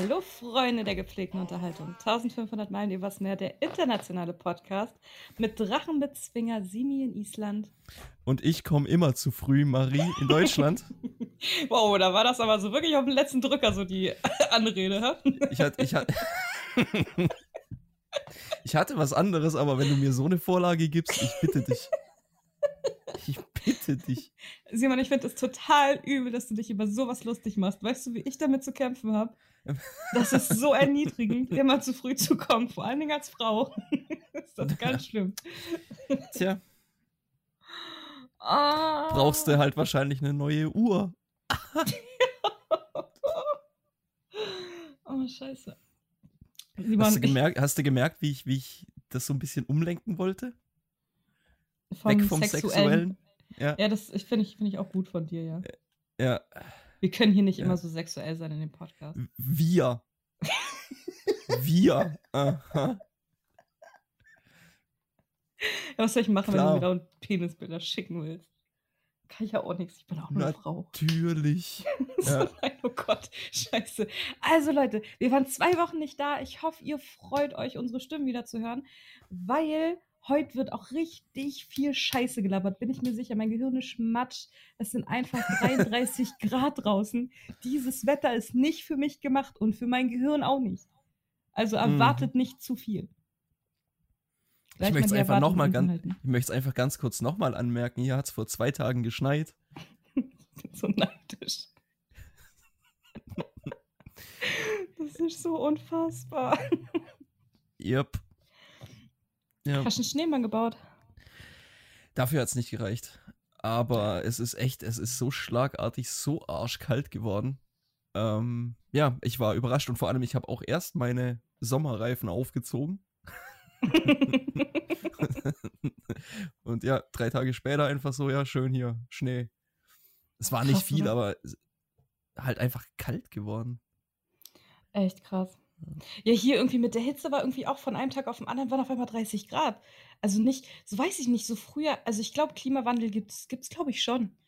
Hallo Freunde der gepflegten Unterhaltung. 1500 Meilen übers Meer, der internationale Podcast mit Drachenbezwinger Simi in Island. Und ich komme immer zu früh, Marie, in Deutschland. wow, da war das aber so wirklich auf den letzten Drücker, so die Anrede. Hä? Ich hatte, ich hatte, ich hatte was anderes, aber wenn du mir so eine Vorlage gibst, ich bitte dich. Ich bitte dich. Simon, ich finde es total übel, dass du dich über sowas lustig machst. Weißt du, wie ich damit zu kämpfen habe? Das ist so erniedrigend, immer zu früh zu kommen, vor allen Dingen als Frau. ist das ganz schlimm. Tja. Ah. Brauchst du halt wahrscheinlich eine neue Uhr. oh, scheiße. Simon, hast, du gemerkt, hast du gemerkt, wie ich, wie ich das so ein bisschen umlenken wollte? Vom Weg vom Sexuellen. Sexuellen. Ja, ja das finde ich, find ich auch gut von dir, ja. Ja. Wir können hier nicht ja. immer so sexuell sein in dem Podcast. Wir. Wir. Aha. Ja, was soll ich machen, Klar. wenn du mir da Penisbilder schicken willst? Kann ich ja auch nichts. Ich bin auch nur eine Frau. Natürlich. ja. oh Gott, scheiße. Also Leute, wir waren zwei Wochen nicht da. Ich hoffe, ihr freut euch, unsere Stimmen wieder zu hören, weil Heute wird auch richtig viel Scheiße gelabert, bin ich mir sicher. Mein Gehirn ist matsch. Es sind einfach 33 Grad draußen. Dieses Wetter ist nicht für mich gemacht und für mein Gehirn auch nicht. Also erwartet mhm. nicht zu viel. ich möchte es einfach noch mal ganz, ich möchte es einfach ganz kurz nochmal anmerken. Hier hat es vor zwei Tagen geschneit. ich bin so neidisch. das ist so unfassbar. Yep. Ja. Hast du einen Schneemann gebaut? Dafür hat es nicht gereicht. Aber es ist echt, es ist so schlagartig, so arschkalt geworden. Ähm, ja, ich war überrascht und vor allem, ich habe auch erst meine Sommerreifen aufgezogen. und ja, drei Tage später einfach so, ja, schön hier, Schnee. Es war nicht krass, viel, oder? aber halt einfach kalt geworden. Echt krass. Ja, hier irgendwie mit der Hitze war irgendwie auch von einem Tag auf den anderen waren auf einmal 30 Grad. Also nicht, so weiß ich nicht, so früher, also ich glaube, Klimawandel gibt es, glaube ich, schon.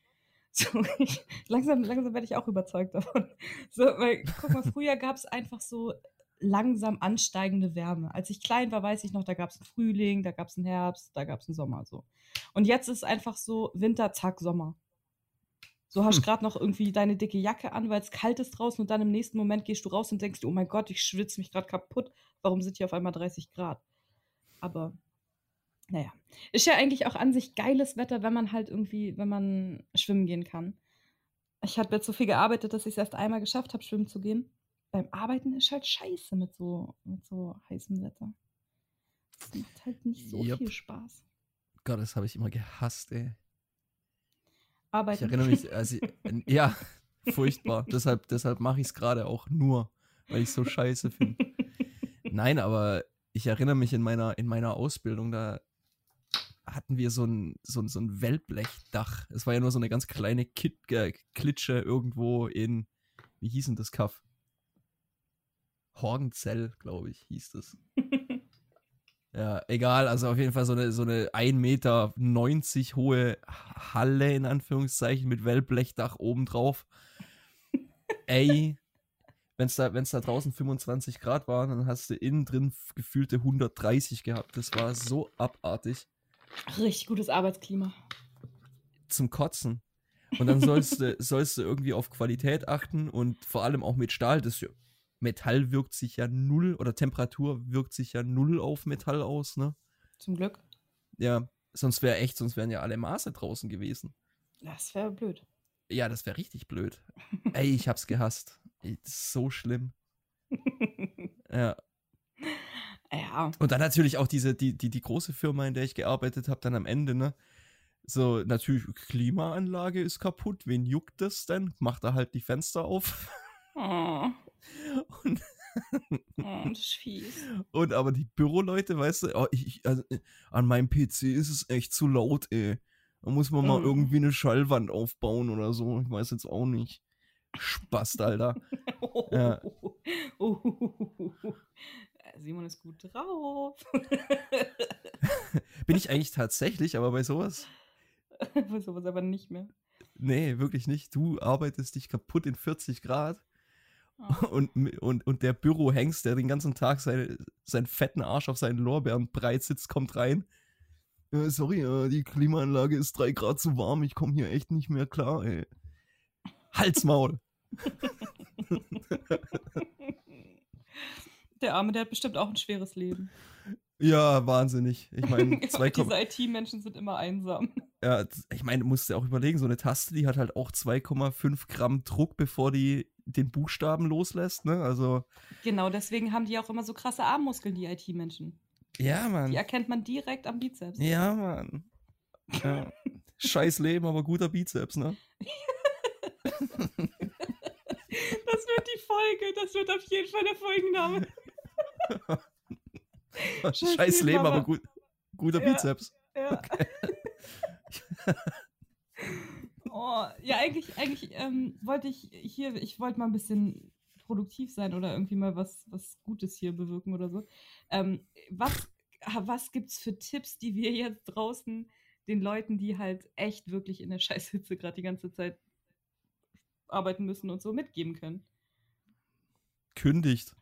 So, ich, langsam, langsam werde ich auch überzeugt davon. So, weil, guck mal, früher gab es einfach so langsam ansteigende Wärme. Als ich klein war, weiß ich noch, da gab es einen Frühling, da gab es einen Herbst, da gab es einen Sommer so. Und jetzt ist einfach so Winter, zack, Sommer. So hast hm. gerade noch irgendwie deine dicke Jacke an, weil es kalt ist draußen und dann im nächsten Moment gehst du raus und denkst, oh mein Gott, ich schwitze mich gerade kaputt. Warum sind hier auf einmal 30 Grad? Aber naja, ist ja eigentlich auch an sich geiles Wetter, wenn man halt irgendwie, wenn man schwimmen gehen kann. Ich habe jetzt so viel gearbeitet, dass ich es erst einmal geschafft habe, schwimmen zu gehen. Beim Arbeiten ist halt scheiße mit so, mit so heißem Wetter. Das macht halt nicht so yep. viel Spaß. Gott, das habe ich immer gehasst, ey arbeiten. Ich erinnere mich, also, ja, furchtbar. deshalb deshalb mache ich es gerade auch nur, weil ich es so scheiße finde. Nein, aber ich erinnere mich in meiner, in meiner Ausbildung, da hatten wir so ein, so ein, so ein Wellblechdach. Es war ja nur so eine ganz kleine Kit, äh, Klitsche irgendwo in, wie hieß denn das Kaff? Horgenzell, glaube ich, hieß das. Ja, egal, also auf jeden Fall so eine, so eine 1,90 Meter hohe Halle in Anführungszeichen mit Wellblechdach obendrauf. Ey, wenn es da, wenn's da draußen 25 Grad waren, dann hast du innen drin gefühlte 130 gehabt. Das war so abartig. Richtig gutes Arbeitsklima. Zum Kotzen. Und dann sollst du, sollst du irgendwie auf Qualität achten und vor allem auch mit Stahl. Das Metall wirkt sich ja null oder Temperatur wirkt sich ja null auf Metall aus, ne? Zum Glück. Ja, sonst wäre echt, sonst wären ja alle Maße draußen gewesen. Das wäre blöd. Ja, das wäre richtig blöd. Ey, ich hab's gehasst. Ey, das ist so schlimm. ja. Ja. Und dann natürlich auch diese, die, die, die große Firma, in der ich gearbeitet habe, dann am Ende, ne? So, natürlich, Klimaanlage ist kaputt. Wen juckt das denn? Macht er halt die Fenster auf. Oh. Und, oh, das ist fies. Und aber die Büroleute, weißt du, oh, ich, also, an meinem PC ist es echt zu laut, ey. Da muss man mal mm. irgendwie eine Schallwand aufbauen oder so. Ich weiß jetzt auch nicht. Spast, Alter. ja. Simon ist gut drauf. Bin ich eigentlich tatsächlich, aber bei sowas? bei sowas aber nicht mehr. Nee, wirklich nicht. Du arbeitest dich kaputt in 40 Grad Oh. Und, und, und der Bürohengst, der den ganzen Tag seine, seinen fetten Arsch auf seinen Lorbeeren breit sitzt, kommt rein. Äh, sorry, äh, die Klimaanlage ist drei Grad zu warm, ich komme hier echt nicht mehr klar, ey. Halsmaul! der Arme, der hat bestimmt auch ein schweres Leben. Ja, wahnsinnig. Ich meine, zwei Diese IT-Menschen sind immer einsam. Ja, ich meine, du musst dir auch überlegen, so eine Taste, die hat halt auch 2,5 Gramm Druck, bevor die den Buchstaben loslässt, ne? Also. Genau, deswegen haben die auch immer so krasse Armmuskeln, die IT-Menschen. Ja, Mann. Die erkennt man direkt am Bizeps. Ja, Mann. Ja. Scheiß Leben, aber guter Bizeps, ne? das wird die Folge. Das wird auf jeden Fall der Folgenname. Scheiß, Scheiß Leben, aber gut, guter ja, Bizeps. Ja. Okay. oh, ja, eigentlich, eigentlich ähm, wollte ich hier, ich wollte mal ein bisschen produktiv sein oder irgendwie mal was, was Gutes hier bewirken oder so. Ähm, was was gibt es für Tipps, die wir jetzt draußen den Leuten, die halt echt wirklich in der Scheißhitze gerade die ganze Zeit arbeiten müssen und so mitgeben können? Kündigt.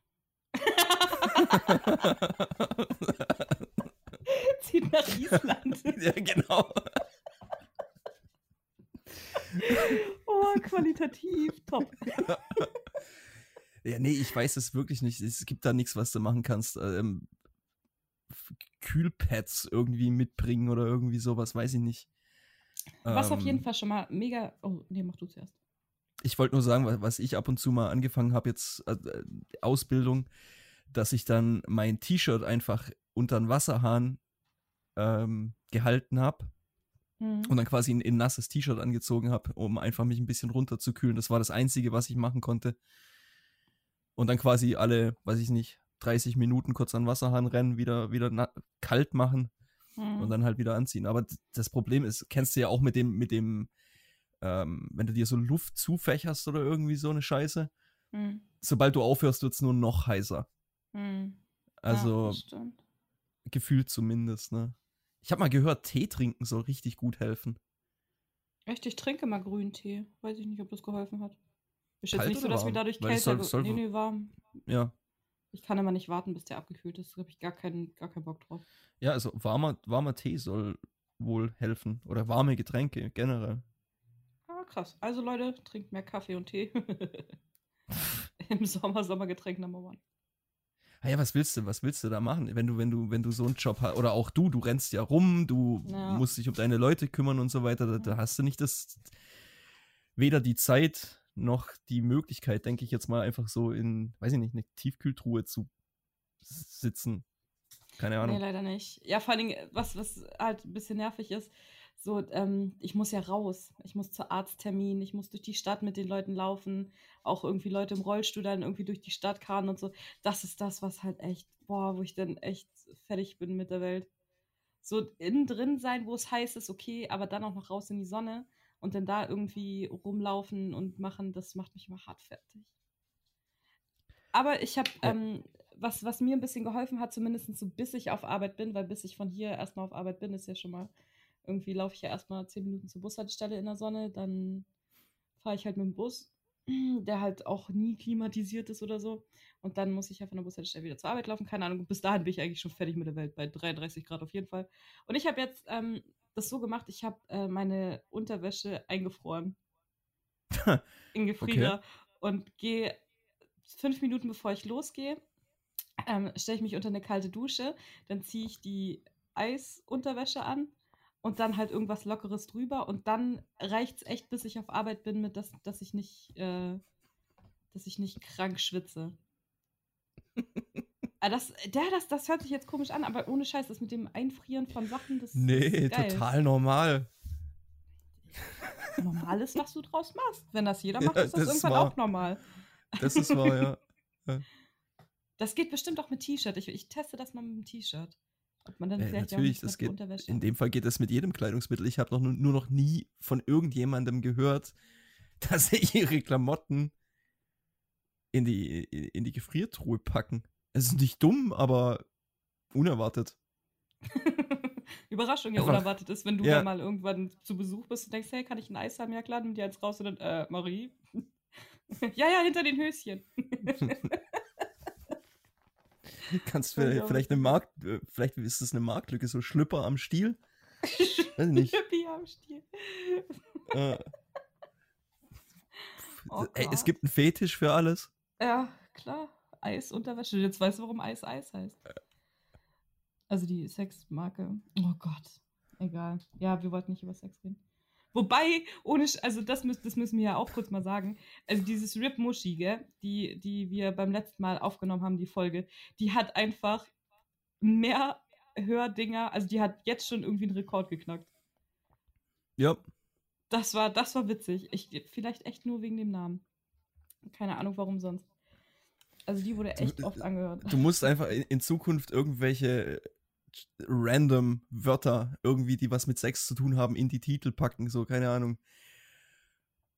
Zieht nach Island. ja, genau. oh, qualitativ top. ja, nee, ich weiß es wirklich nicht. Es gibt da nichts, was du machen kannst. Ähm, Kühlpads irgendwie mitbringen oder irgendwie sowas, weiß ich nicht. Was ähm, auf jeden Fall schon mal mega. Oh, nee, mach du zuerst. Ich wollte nur sagen, was ich ab und zu mal angefangen habe, jetzt äh, Ausbildung, dass ich dann mein T-Shirt einfach unter den Wasserhahn ähm, gehalten habe mhm. und dann quasi ein, ein nasses T-Shirt angezogen habe, um einfach mich ein bisschen runterzukühlen. Das war das Einzige, was ich machen konnte. Und dann quasi alle, weiß ich nicht, 30 Minuten kurz an Wasserhahn rennen, wieder, wieder kalt machen mhm. und dann halt wieder anziehen. Aber das Problem ist, kennst du ja auch mit dem, mit dem, ähm, wenn du dir so Luft zufächerst oder irgendwie so eine Scheiße, mhm. sobald du aufhörst, wird es nur noch heißer. Mhm. Also ja, gefühlt zumindest, ne? Ich habe mal gehört, Tee trinken soll richtig gut helfen. Echt, ich trinke mal grünen Tee. Weiß ich nicht, ob das geholfen hat. Ist jetzt nicht so, dass wir dadurch kälter... Soll, soll, nee, nee, warm. Ja, ich kann immer nicht warten, bis der abgekühlt ist. Da habe ich gar keinen, gar keinen Bock drauf. Ja, also warmer, warmer Tee soll wohl helfen. Oder warme Getränke generell. Ah, krass. Also Leute, trinkt mehr Kaffee und Tee. Im Sommer, Sommergetränk Number One. Ah ja, was willst du, was willst du da machen, wenn du, wenn du, wenn du so einen Job hast, oder auch du, du rennst ja rum, du ja. musst dich um deine Leute kümmern und so weiter, da, da hast du nicht das, weder die Zeit noch die Möglichkeit, denke ich jetzt mal, einfach so in, weiß ich nicht, eine Tiefkühltruhe zu sitzen. Keine Ahnung. Nee, leider nicht. Ja, vor allem, was, was halt ein bisschen nervig ist, so, ähm, ich muss ja raus. Ich muss zur Arzttermin, ich muss durch die Stadt mit den Leuten laufen, auch irgendwie Leute im Rollstuhl dann irgendwie durch die Stadt karren und so. Das ist das, was halt echt, boah, wo ich dann echt fertig bin mit der Welt. So innen drin sein, wo es heiß ist, okay, aber dann auch noch raus in die Sonne und dann da irgendwie rumlaufen und machen, das macht mich immer hart fertig. Aber ich habe, ähm, was, was mir ein bisschen geholfen hat, zumindest so bis ich auf Arbeit bin, weil bis ich von hier erstmal auf Arbeit bin, ist ja schon mal, irgendwie laufe ich ja erstmal zehn Minuten zur Bushaltestelle in der Sonne, dann fahre ich halt mit dem Bus, der halt auch nie klimatisiert ist oder so. Und dann muss ich ja von der Bushaltestelle wieder zur Arbeit laufen. Keine Ahnung, bis dahin bin ich eigentlich schon fertig mit der Welt, bei 33 Grad auf jeden Fall. Und ich habe jetzt ähm, das so gemacht, ich habe äh, meine Unterwäsche eingefroren. in Gefrierer. Okay. Und gehe fünf Minuten bevor ich losgehe, ähm, stelle ich mich unter eine kalte Dusche, dann ziehe ich die Eisunterwäsche an und dann halt irgendwas Lockeres drüber und dann reicht es echt, bis ich auf Arbeit bin, mit dass, dass ich nicht, äh, dass ich nicht krank schwitze. Ah, das, ja, das, das hört sich jetzt komisch an, aber ohne Scheiß, das mit dem Einfrieren von Sachen, das Nee, ist geil. total normal. Normal ist, was du draus machst. Wenn das jeder macht, ja, ist das, das irgendwann war, auch normal. Das ist wahr, ja. ja. Das geht bestimmt auch mit T-Shirt. Ich, ich, teste das mal mit dem T-Shirt. Ob man dann vielleicht natürlich, das geht, In dem Fall geht das mit jedem Kleidungsmittel. Ich habe noch, nur noch nie von irgendjemandem gehört, dass sie ihre Klamotten in die, in die Gefriertruhe packen. Es ist nicht dumm, aber unerwartet. Überraschung ja Einfach, unerwartet ist, wenn du ja. mal irgendwann zu Besuch bist und denkst, hey, kann ich ein Eis haben? Ja klar, nimm dir eins raus und dann, äh, Marie. ja, ja, hinter den Höschen. Kannst du vielleicht eine Markt, äh, vielleicht ist das eine Marktlücke, so Schlüpper am Stiel? Weiß nicht. Schlüppi am Stiel. Äh. Oh Ey, es gibt einen Fetisch für alles. Ja, klar. Eis Unterwäsche. Jetzt weißt du, warum Eis Eis heißt. Also die Sexmarke. Oh Gott. Egal. Ja, wir wollten nicht über Sex reden. Wobei, ohne, also das, müß, das müssen wir ja auch kurz mal sagen. Also dieses Rip Muschi, gell, die, die wir beim letzten Mal aufgenommen haben, die Folge, die hat einfach mehr Hördinger, also die hat jetzt schon irgendwie einen Rekord geknackt. Ja. Das war, das war witzig. Ich, vielleicht echt nur wegen dem Namen. Keine Ahnung, warum sonst. Also die wurde echt du, oft angehört. Du musst einfach in, in Zukunft irgendwelche random Wörter irgendwie, die was mit Sex zu tun haben, in die Titel packen. So, keine Ahnung.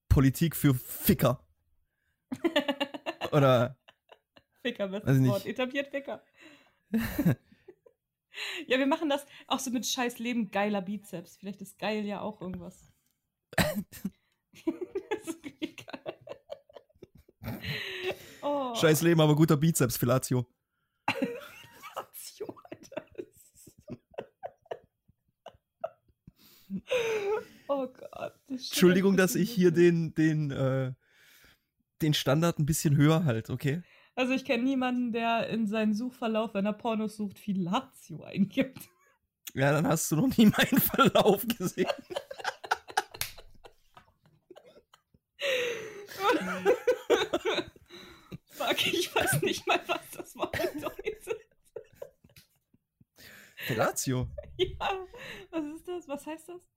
Politik für Ficker. Oder. Ficker, bestes Wort. Etabliert Ficker. ja, wir machen das auch so mit scheiß Leben geiler Bizeps. Vielleicht ist geil ja auch irgendwas. oh. Scheiß Leben, aber guter Bizeps, Filatio. Oh Gott. Das Entschuldigung, dass ich hier den, den, äh, den Standard ein bisschen höher halt, okay? Also ich kenne niemanden, der in seinen Suchverlauf, wenn er Pornos sucht, viel Lazio eingibt. Ja, dann hast du noch nie meinen Verlauf gesehen. Fuck, ich weiß nicht mal, was das Wort bedeutet. Fellatio. Ja, was ist das? Was heißt das?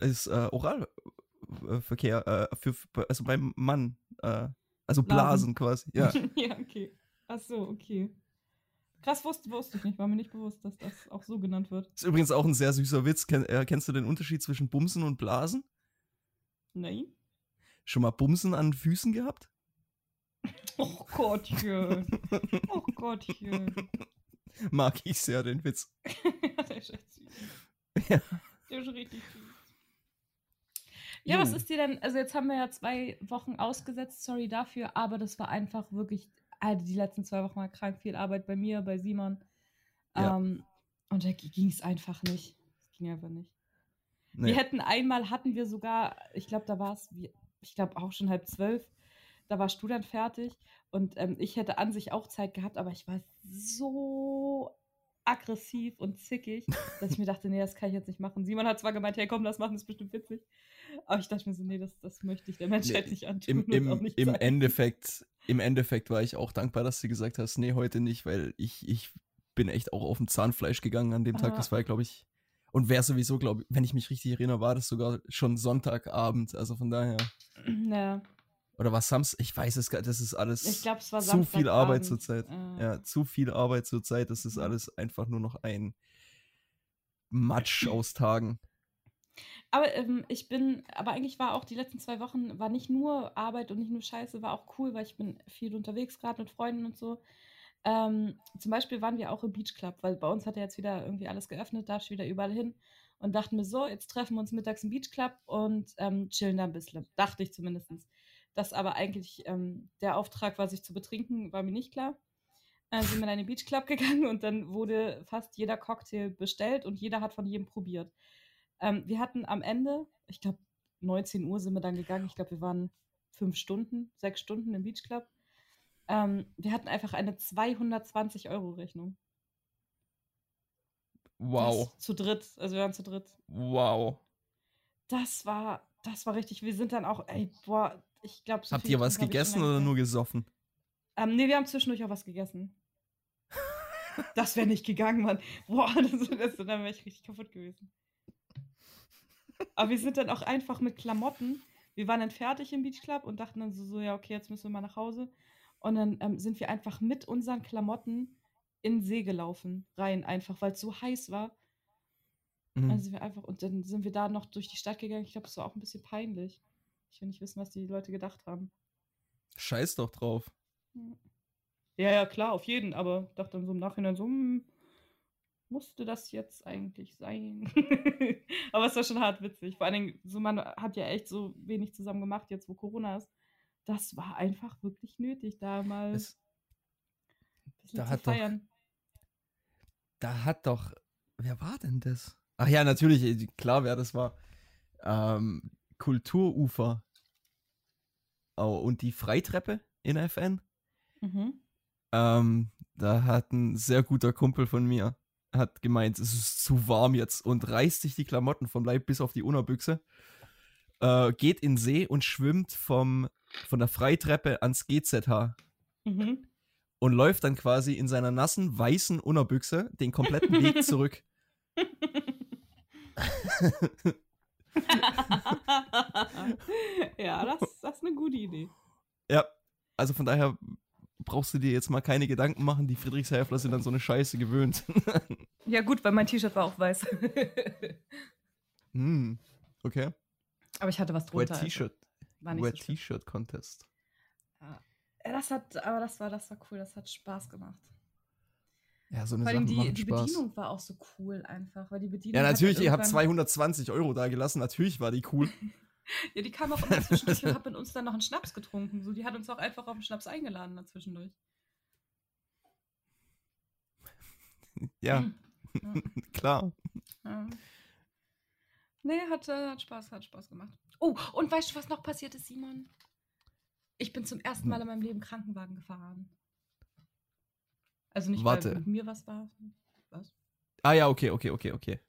Ist äh, Oralverkehr, äh, für, also beim Mann. Äh, also Blasen, Blasen quasi. Ja. ja, okay. Ach so, okay. Krass, wusste, wusste ich nicht. War mir nicht bewusst, dass das auch so genannt wird. Ist übrigens auch ein sehr süßer Witz. Ken, äh, kennst du den Unterschied zwischen Bumsen und Blasen? Nein. Schon mal Bumsen an Füßen gehabt? Oh Gottchen. Oh Gottchen. Mag ich sehr, den Witz. ja, der ist echt süß. Ja. Der ist richtig süß. Ja, was ist dir denn, also jetzt haben wir ja zwei Wochen ausgesetzt, sorry dafür, aber das war einfach wirklich, also die letzten zwei Wochen war krank viel Arbeit bei mir, bei Simon. Ja. Ähm, und da ging es einfach nicht. Es ging einfach nicht. Nee. Wir hätten einmal, hatten wir sogar, ich glaube, da war es, ich glaube auch schon halb zwölf, da warst du dann fertig und ähm, ich hätte an sich auch Zeit gehabt, aber ich war so aggressiv und zickig, dass ich mir dachte, nee, das kann ich jetzt nicht machen. Simon hat zwar gemeint, hey komm, das machen, das ist bestimmt witzig. Aber ich dachte mir so, nee, das, das möchte ich der Menschheit nee, nicht antun. Im, im, im Endeffekt, Im Endeffekt war ich auch dankbar, dass du gesagt hast, nee, heute nicht, weil ich, ich bin echt auch auf dem Zahnfleisch gegangen an dem Tag. Ah. Das war, glaube ich, und wäre sowieso, glaube ich, wenn ich mich richtig erinnere, war das sogar schon Sonntagabend. Also von daher. Ja. Oder was Samstag? Ich weiß es gar nicht. Das ist alles ich glaub, war zu viel Arbeit zurzeit. Äh. Ja, zu viel Arbeit zurzeit. Das ist alles einfach nur noch ein Matsch aus Tagen. Aber ähm, ich bin, aber eigentlich war auch die letzten zwei Wochen, war nicht nur Arbeit und nicht nur Scheiße, war auch cool, weil ich bin viel unterwegs gerade mit Freunden und so. Ähm, zum Beispiel waren wir auch im Beach Club, weil bei uns hat ja jetzt wieder irgendwie alles geöffnet, darfst wieder überall hin und dachten mir so, jetzt treffen wir uns mittags im Beach Club und ähm, chillen da ein bisschen. Dachte ich zumindest. Dass aber eigentlich ähm, der Auftrag war, sich zu betrinken, war mir nicht klar. Dann sind wir in einen Beach Club gegangen und dann wurde fast jeder Cocktail bestellt und jeder hat von jedem probiert. Ähm, wir hatten am Ende, ich glaube, 19 Uhr sind wir dann gegangen. Ich glaube, wir waren fünf Stunden, sechs Stunden im Beach Club. Ähm, wir hatten einfach eine 220 Euro Rechnung. Wow. Das zu dritt, also wir waren zu dritt. Wow. Das war, das war richtig. Wir sind dann auch, ey, boah, ich glaube, so Habt ihr was gegessen oder nur gesoffen? Ähm, nee, wir haben zwischendurch auch was gegessen. das wäre nicht gegangen, Mann. Boah, das, das, dann wäre ich richtig kaputt gewesen. Aber wir sind dann auch einfach mit Klamotten. Wir waren dann fertig im Beach Club und dachten dann so, so ja, okay, jetzt müssen wir mal nach Hause. Und dann ähm, sind wir einfach mit unseren Klamotten in den See gelaufen, rein einfach, weil es so heiß war. Mhm. Also wir einfach, und dann sind wir da noch durch die Stadt gegangen. Ich glaube, es war auch ein bisschen peinlich. Ich will nicht wissen, was die Leute gedacht haben. Scheiß doch drauf. Ja, ja, klar, auf jeden, aber dachte dann so im Nachhinein so, hm, musste das jetzt eigentlich sein? aber es war schon hart witzig. Vor allen Dingen, so man hat ja echt so wenig zusammen gemacht, jetzt wo Corona ist. das war einfach wirklich nötig, da mal Es, ein bisschen da zu hat doch, feiern. da hat doch, wer war denn das? Ach ja, natürlich, äh, klar, wer das war. Ähm, Kulturufer. Oh, und die Freitreppe in FN. Mhm. Ähm, da hat ein sehr guter Kumpel von mir hat gemeint, es ist zu warm jetzt und reißt sich die Klamotten vom Leib bis auf die Unterbüchse, äh, geht in den See und schwimmt vom, von der Freitreppe ans GZH Mhm. und läuft dann quasi in seiner nassen, weißen Unterbüchse den kompletten Weg zurück. ja, das, das ist eine gute Idee. Ja, also von daher brauchst du dir jetzt mal keine Gedanken machen, die Friedrichshäfler sind an so eine Scheiße gewöhnt. Ja, gut, weil mein T-Shirt war auch weiß. hm, okay. Aber ich hatte was Wet drunter. also T-Shirt. Wet so. T-Shirt Contest. Ja. Ja, Das hat, aber das war, das war cool, das hat Spaß gemacht. Ja, so eine Vor allem Sache die, die Spaß. Bedienung war auch so cool einfach, weil die Bedienung. Ja, natürlich, halt ihr habt irgendwann- 220 Euro da gelassen, natürlich war die cool. Ja, die kam auch immer zwischendurch und hat mit uns dann noch einen Schnaps getrunken. So, die hat uns auch einfach auf den Schnaps eingeladen dazwischendurch. Ja, Ja. klar. Ja. Nee, hat, äh, hat Spaß, hat Spaß gemacht. Oh, und weißt du, was noch passiert ist, Simon? Ich bin zum ersten Mal in meinem Leben Krankenwagen gefahren. Also nicht, Warte. weil mit mir was war. Was? Ah ja, okay, okay, okay, okay.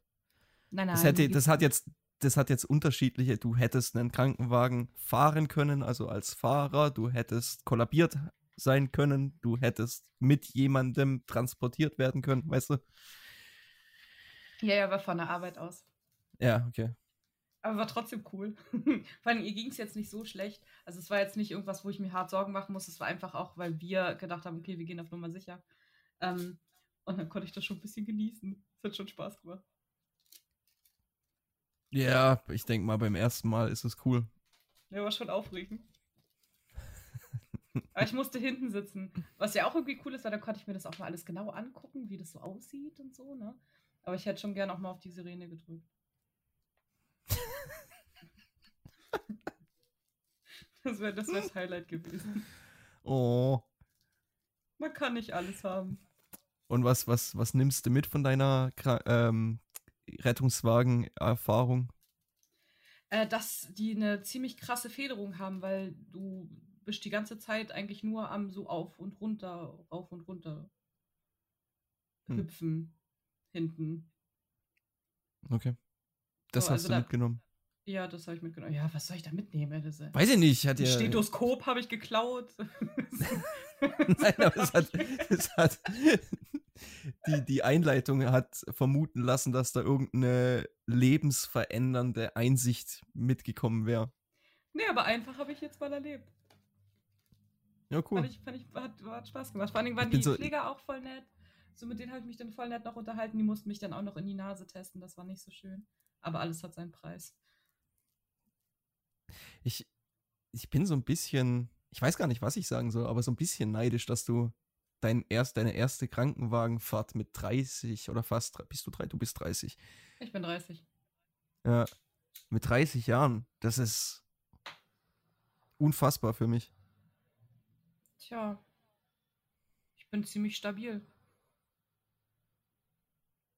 Nein, nein. Das, hätte, das hat jetzt, das hat jetzt unterschiedliche. Du hättest einen Krankenwagen fahren können, also als Fahrer. Du hättest kollabiert sein können. Du hättest mit jemandem transportiert werden können, weißt du? Ja, ja, war von der Arbeit aus. Ja, okay. Aber war trotzdem cool. Vor allem, ihr ging es jetzt nicht so schlecht. Also es war jetzt nicht irgendwas, wo ich mir hart Sorgen machen muss. Es war einfach auch, weil wir gedacht haben, okay, wir gehen auf Nummer sicher. Ähm, und dann konnte ich das schon ein bisschen genießen. Es hat schon Spaß gemacht. Ja, ich denke mal, beim ersten Mal ist es cool. Ja, war schon aufregend. Aber ich musste hinten sitzen. Was ja auch irgendwie cool ist, weil dann konnte ich mir das auch mal alles genau angucken, wie das so aussieht und so, ne? Aber ich hätte schon gern auch mal auf die Sirene gedrückt. das wäre das, wär das Highlight gewesen. Oh. Man kann nicht alles haben. Und was, was, was nimmst du mit von deiner ähm, Rettungswagen-Erfahrung? Äh, dass die eine ziemlich krasse Federung haben, weil du bist die ganze Zeit eigentlich nur am so auf und runter, rauf und runter Hm. hüpfen hinten. Okay. Das So, hast also du da- mitgenommen. Ja, das habe ich mitgenommen. Ja, was soll ich da mitnehmen? Das ist, Weiß ich nicht, hat ein ja. Stethoskop habe ich geklaut. Nein, aber es hat, es hat die, die Einleitung hat vermuten lassen, dass da irgendeine lebensverändernde Einsicht mitgekommen wäre. nee, aber einfach habe ich jetzt mal erlebt. Ja, cool. Fand ich, fand ich, hat, hat Spaß gemacht. Vor allem waren die so- Pfleger auch voll nett. So mit denen habe ich mich dann voll nett noch unterhalten. Die mussten mich dann auch noch in die Nase testen. Das war nicht so schön. Aber alles hat seinen Preis. Ich, ich bin so ein bisschen, ich weiß gar nicht, was ich sagen soll, aber so ein bisschen neidisch, dass du dein erst, deine erste Krankenwagenfahrt mit 30 oder fast, bist du drei, du bist 30. Ich bin 30. Ja, mit 30 Jahren, das ist unfassbar für mich. Tja. Ich bin ziemlich stabil.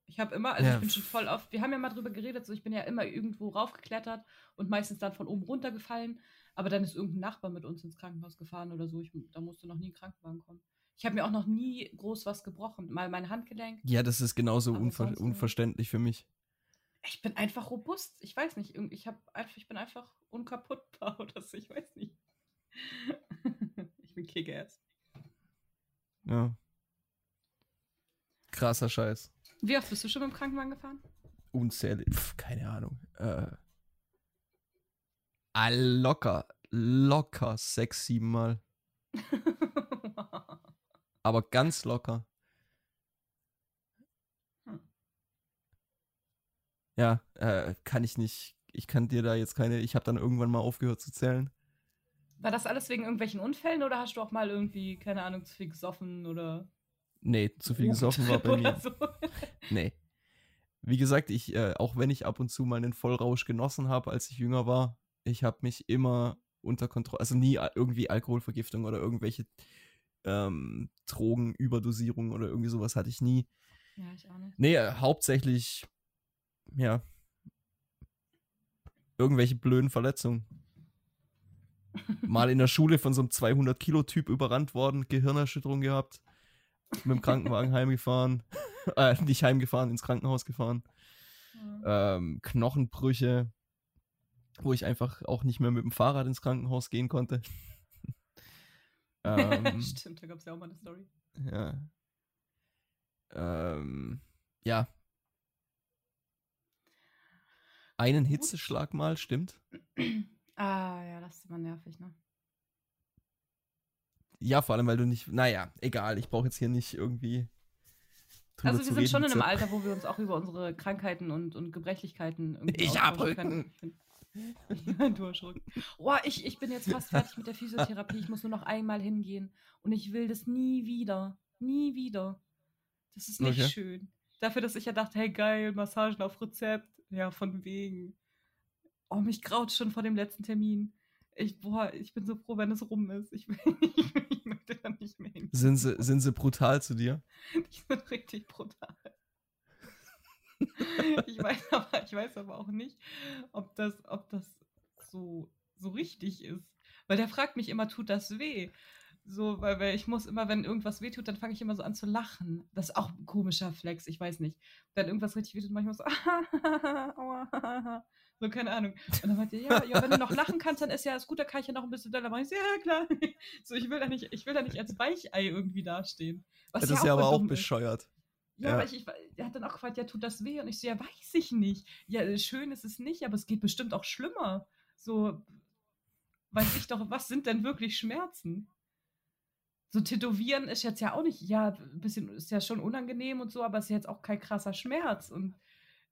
Ich habe immer, also Ja. ich bin schon voll oft, wir haben ja mal drüber geredet, so ich bin ja immer irgendwo raufgeklettert und meistens dann von oben runtergefallen, aber dann ist irgendein Nachbar mit uns ins Krankenhaus gefahren oder so, ich, da musste noch nie ein Krankenwagen kommen. Ich habe mir auch noch nie groß was gebrochen, mal mein Handgelenk. Ja, das ist genauso unver unverständlich für mich. Ich bin einfach robust, ich weiß nicht, ich habe einfach, ich bin einfach unkaputtbar oder so, ich weiß nicht. ich bin Kick-Ass. Ja. Krasser Scheiß. Wie oft bist du schon mit dem Krankenwagen gefahren? Unzählig. Pff, keine Ahnung. Äh. Locker. Locker sechs, sieben Mal. Aber ganz locker. Hm. Ja, äh, kann ich nicht. Ich kann dir da jetzt keine. Ich habe dann irgendwann mal aufgehört zu zählen. War das alles wegen irgendwelchen Unfällen oder hast du auch mal irgendwie, keine Ahnung, zu viel gesoffen oder. Nee, zu viel gesoffen war bei mir. so? Nee. Wie gesagt, ich, äh, auch wenn ich ab und zu mal einen Vollrausch genossen habe, als ich jünger war, ich habe mich immer unter Kontrolle. Also nie irgendwie Alkoholvergiftung oder irgendwelche ähm, Drogenüberdosierung oder irgendwie sowas hatte ich nie. Ja, ich auch nicht. Nee, äh, hauptsächlich, ja, irgendwelche blöden Verletzungen. Mal in der Schule von so einem 200-Kilo-Typ überrannt worden, Gehirnerschütterung gehabt, mit dem Krankenwagen heimgefahren, äh, nicht heimgefahren, ins Krankenhaus gefahren, Ja. ähm, Knochenbrüche, wo ich einfach auch nicht mehr mit dem Fahrrad ins Krankenhaus gehen konnte. ähm, Stimmt, da gab es ja auch mal eine Story. ja. Ähm, ja. Einen. Hitzeschlag mal, stimmt. ah, ja, das ist immer nervig, ne? Ja, vor allem, weil du nicht. Naja, egal, ich brauche jetzt hier nicht irgendwie. Also wir zu sind reden. schon in einem Alter, wo wir uns auch über unsere Krankheiten und, und Gebrechlichkeiten irgendwie Ich hab austauschen können. Rücken. Ich find- Ja, du Rücken. Oh, ich, ich bin jetzt fast fertig mit der Physiotherapie. Ich muss nur noch einmal hingehen. Und ich will das nie wieder. Nie wieder. Das ist nicht Okay. schön. Dafür, dass ich ja dachte, hey geil, Massagen auf Rezept. Ja, von wegen. Oh, mich graut schon vor dem letzten Termin. Ich, boah, ich bin so froh, wenn es rum ist. Ich, will, ich, ich möchte da nicht mehr hin. Sind sie, sind sie brutal zu dir? Die sind richtig brutal. ich weiß aber, ich weiß aber auch nicht, ob das, ob das so, so richtig ist. Weil der fragt mich immer, tut das weh? So, weil, weil ich muss immer, wenn irgendwas wehtut, dann fange ich immer so an zu lachen. Das ist auch ein komischer Flex, ich weiß nicht. Wenn irgendwas richtig wehtut, manchmal so, aua, so, keine Ahnung. Und dann meint ihr, ja, ja, wenn du noch lachen kannst, dann ist ja das gut, da kann ich ja noch ein bisschen doller machen. Ich so, ja, klar. So, ich will da nicht, ich will da nicht als Weichei irgendwie dastehen. Was das ist ja aber auch dumm ist. bescheuert. Ja, Ja. aber ich, ich, er hat dann auch gefragt, ja, tut das weh? Und ich so, ja, weiß ich nicht. Ja, schön ist es nicht, aber es geht bestimmt auch schlimmer. So, weiß ich doch, was sind denn wirklich Schmerzen? So Tätowieren ist jetzt ja auch nicht, ja, ein bisschen, ist ja schon unangenehm und so, aber ist jetzt auch kein krasser Schmerz. Und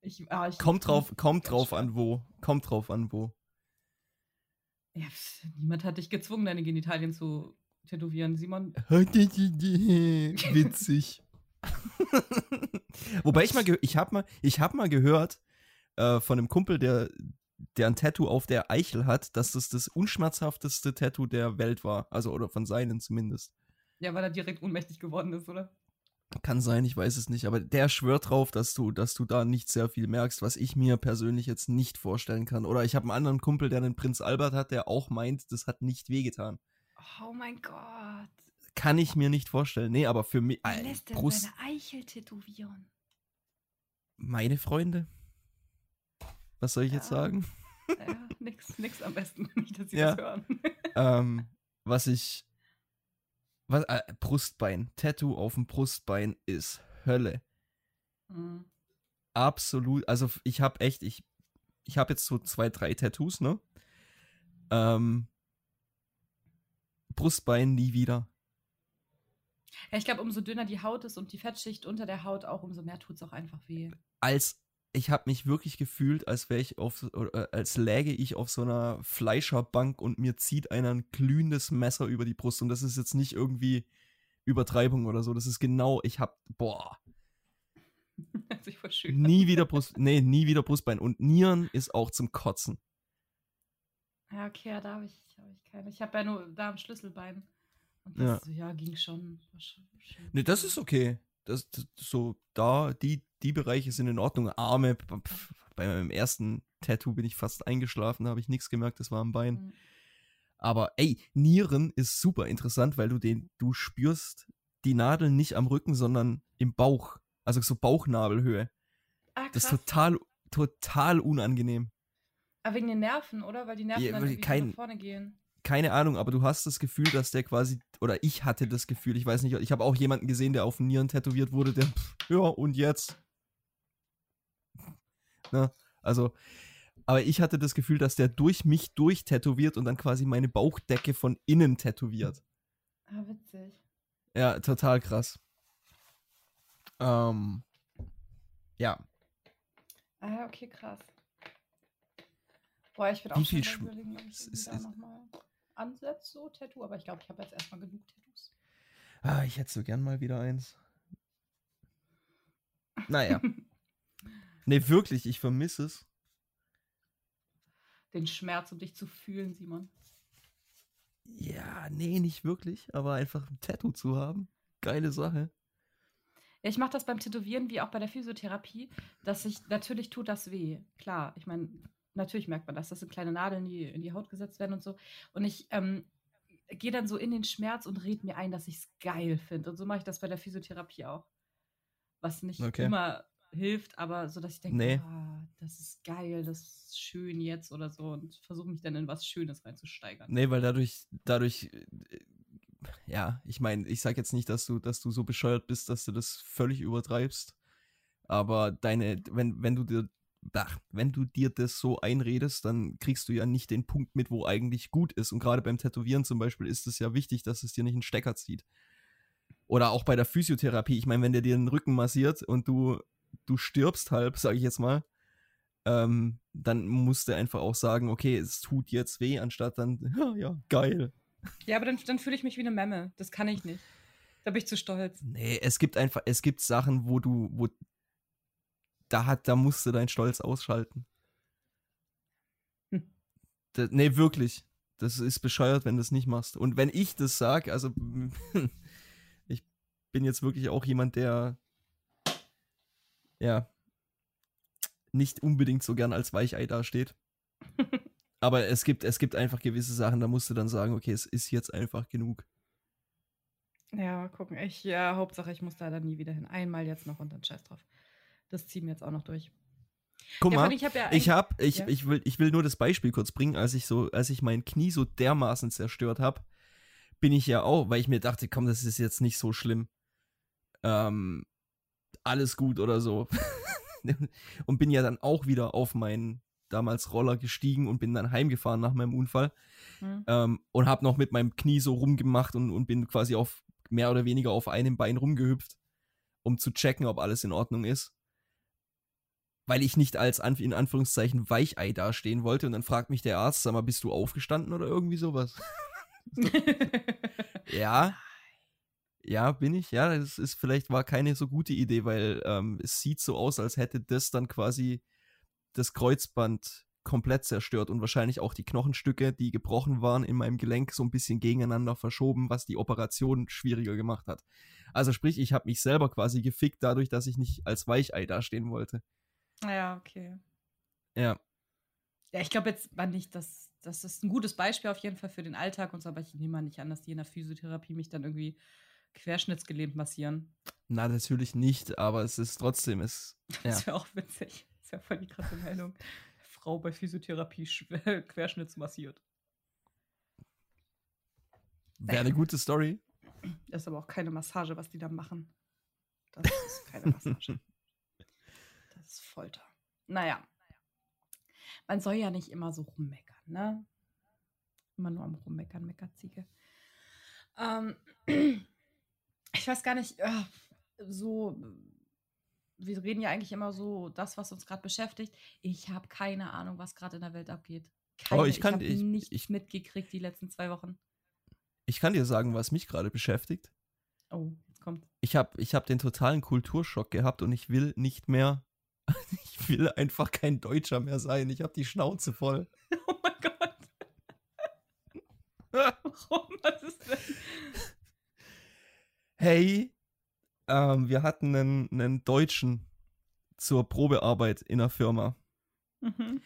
ich, ah, ich Kommt drauf, kommt drauf an wo. Kommt drauf an wo. Ja, pf, niemand hat dich gezwungen, deine Genitalien zu tätowieren, Simon. Witzig. Wobei ich mal, ich habe mal, ich habe mal gehört äh, von einem Kumpel, der, der ein Tattoo auf der Eichel hat, dass das das unschmerzhafteste Tattoo der Welt war, also oder von seinen zumindest. Ja, weil er direkt ohnmächtig geworden ist, oder? Kann sein, ich weiß es nicht, aber der schwört drauf, dass du, dass du da nicht sehr viel merkst, was ich mir persönlich jetzt nicht vorstellen kann. Oder ich habe einen anderen Kumpel, der einen Prinz Albert hat, der auch meint, das hat nicht wehgetan. Oh mein Gott. Kann ich mir nicht vorstellen. Nee, aber für mich. Wer lässt denn Brust, seine Eichel tätowieren? meine Freunde. Was soll ich jetzt Ja. sagen? Ja, nix, nix am besten, nicht, dass sie Ja. das hören. ähm, was ich. Was, äh, Brustbein. Tattoo auf dem Brustbein ist Hölle. Mhm. Absolut. Also ich habe echt, ich, ich habe jetzt so zwei, drei Tattoos, ne? Ähm, Brustbein nie wieder. Ja, ich glaube, umso dünner die Haut ist und die Fettschicht unter der Haut auch, umso mehr tut es auch einfach weh. Als ich habe mich wirklich gefühlt, als wäre ich auf, so- äh, als läge ich auf so einer Fleischerbank und mir zieht einer ein glühendes Messer über die Brust und das ist jetzt nicht irgendwie Übertreibung oder so. Das ist genau, ich habe, boah, nie wieder Brust, nee, nie wieder Brustbein und Nieren ist auch zum Kotzen. Ja, okay, ja, da habe ich, hab ich keine. Ich habe ja nur da am Schlüsselbein. Und Ja. das, ja, ging schon. War schon, schon Nee, das ist okay. Das, das so da die die Bereiche sind in Ordnung. Arme pf, bei meinem ersten Tattoo bin ich fast eingeschlafen, da habe ich nichts gemerkt, das war am Bein. Mhm. Aber ey, Nieren ist super interessant, weil du den du spürst die Nadel nicht am Rücken, sondern im Bauch, also so Bauchnabelhöhe. Ah, Das ist total total unangenehm. Aber wegen den Nerven, oder? Weil die Nerven Ja, dann kein- nach vorne gehen. Keine Ahnung, aber du hast das Gefühl, dass der quasi, oder ich hatte das Gefühl, ich weiß nicht, ich habe auch jemanden gesehen, der auf den Nieren tätowiert wurde, der, pff, ja, und jetzt? Ne? Also, aber ich hatte das Gefühl, dass der durch mich durch tätowiert und dann quasi meine Bauchdecke von innen tätowiert. Ah, witzig. Ja, total krass. Ähm, ja, Ah, okay, krass. Boah, ich Wie auch viel schon Schm- mal überlegen, ob ich irgendwie ist- ansetze, so Tattoo. Aber ich glaube, ich habe jetzt erstmal genug Tattoos. ah, ich hätte so gern mal wieder eins. Naja, nee, wirklich, ich vermisse es. Den Schmerz, um dich zu fühlen, Simon. Ja, nee, nicht wirklich, aber einfach ein Tattoo zu haben, geile Sache. Ja, ich mache das beim Tätowieren wie auch bei der Physiotherapie, dass ich natürlich tut das weh. Klar, ich meine, natürlich merkt man das. Das sind kleine Nadeln, die in die Haut gesetzt werden und so. Und ich ähm, gehe dann so in den Schmerz und rede mir ein, dass ich es geil finde. Und so mache ich das bei der Physiotherapie auch. Was nicht Okay. immer hilft, aber so, dass ich denke, Nee. ah, das ist geil, das ist schön jetzt oder so und versuche mich dann in was Schönes reinzusteigern. Nee, weil dadurch, dadurch, äh, ja, ich meine, ich sag jetzt nicht, dass du, dass du so bescheuert bist, dass du das völlig übertreibst. Aber deine, wenn, wenn du dir, ach, wenn du dir das so einredest, dann kriegst du ja nicht den Punkt mit, wo eigentlich gut ist. Und gerade beim Tätowieren zum Beispiel ist es ja wichtig, dass es dir nicht einen Stecker zieht. Oder auch bei der Physiotherapie. Ich meine, wenn der dir den Rücken massiert und du, du stirbst halb, sage ich jetzt mal, ähm, dann musst du einfach auch sagen, okay, es tut jetzt weh, anstatt dann, ja, ja, geil. Ja, aber dann, dann fühle ich mich wie eine Memme. Das kann ich nicht. Da bin ich zu stolz. Nee, es gibt einfach, es gibt Sachen, wo du, wo da hat, da musst du deinen Stolz ausschalten. Hm. Da, nee, wirklich. Das ist bescheuert, wenn du es nicht machst. Und wenn ich das sag, also ich bin jetzt wirklich auch jemand, der ja nicht unbedingt so gern als Weichei dasteht. Aber es gibt, es gibt einfach gewisse Sachen, da musst du dann sagen, okay, es ist jetzt einfach genug. Ja, mal gucken. Ich, ja, Hauptsache, ich muss da dann nie wieder hin. Einmal jetzt noch und dann scheiß drauf. Das ziehen wir jetzt auch noch durch. Guck ja, mal, ich habe ja Ich hab, ich, Ja. ich, will, ich will nur das Beispiel kurz bringen, als ich so, als ich mein Knie so dermaßen zerstört habe, bin ich ja auch, weil ich mir dachte, komm, das ist jetzt nicht so schlimm. Ähm, alles gut oder so. und bin ja dann auch wieder auf meinen damals Roller gestiegen und bin dann heimgefahren nach meinem Unfall Hm. ähm, und habe noch mit meinem Knie so rumgemacht und, und bin quasi auf mehr oder weniger auf einem Bein rumgehüpft, um zu checken, ob alles in Ordnung ist. Weil ich nicht als in Anführungszeichen Weichei dastehen wollte und dann fragt mich der Arzt, sag mal, bist du aufgestanden oder irgendwie sowas? ja. Ja, bin ich. Ja, das ist vielleicht war keine so gute Idee, weil ähm, es sieht so aus, als hätte das dann quasi das Kreuzband komplett zerstört und wahrscheinlich auch die Knochenstücke, die gebrochen waren in meinem Gelenk, so ein bisschen gegeneinander verschoben, was die Operation schwieriger gemacht hat. Also sprich, ich habe mich selber quasi gefickt dadurch, dass ich nicht als Weichei dastehen wollte. Ja, okay. Ja, Ja, ich glaube jetzt mal nicht, dass das ist ein gutes Beispiel auf jeden Fall für den Alltag und so, aber ich nehme mal nicht an, dass die in der Physiotherapie mich dann irgendwie querschnittsgelähmt massieren. na natürlich nicht, aber es ist trotzdem, es, ja. Das wäre auch witzig. Das wäre voll die krasse Meldung. Frau bei Physiotherapie schwer- querschnittsmassiert. wäre eine gute Story. Das ist aber auch keine Massage, was die da machen. Das ist keine Massage. Das ist Folter. Naja. Man soll ja nicht immer so rummeckern, ne? Immer nur am Rummeckern, Meckerziege. Ähm, ich weiß gar nicht, äh, so, wir reden ja eigentlich immer so, das, was uns gerade beschäftigt. Ich habe keine Ahnung, was gerade in der Welt abgeht. Keine, Oh, ich kann- habe ich- nichts ich- mitgekriegt die letzten zwei Wochen. Ich kann dir sagen, was mich gerade beschäftigt. Oh, jetzt kommt. Ich habe ich hab den totalen Kulturschock gehabt und ich will nicht mehr, ich will einfach kein Deutscher mehr sein. Ich habe die Schnauze voll. Oh mein Gott. Warum? Was ist denn? Hey, ähm, wir hatten einen, einen Deutschen zur Probearbeit in der Firma. Mhm.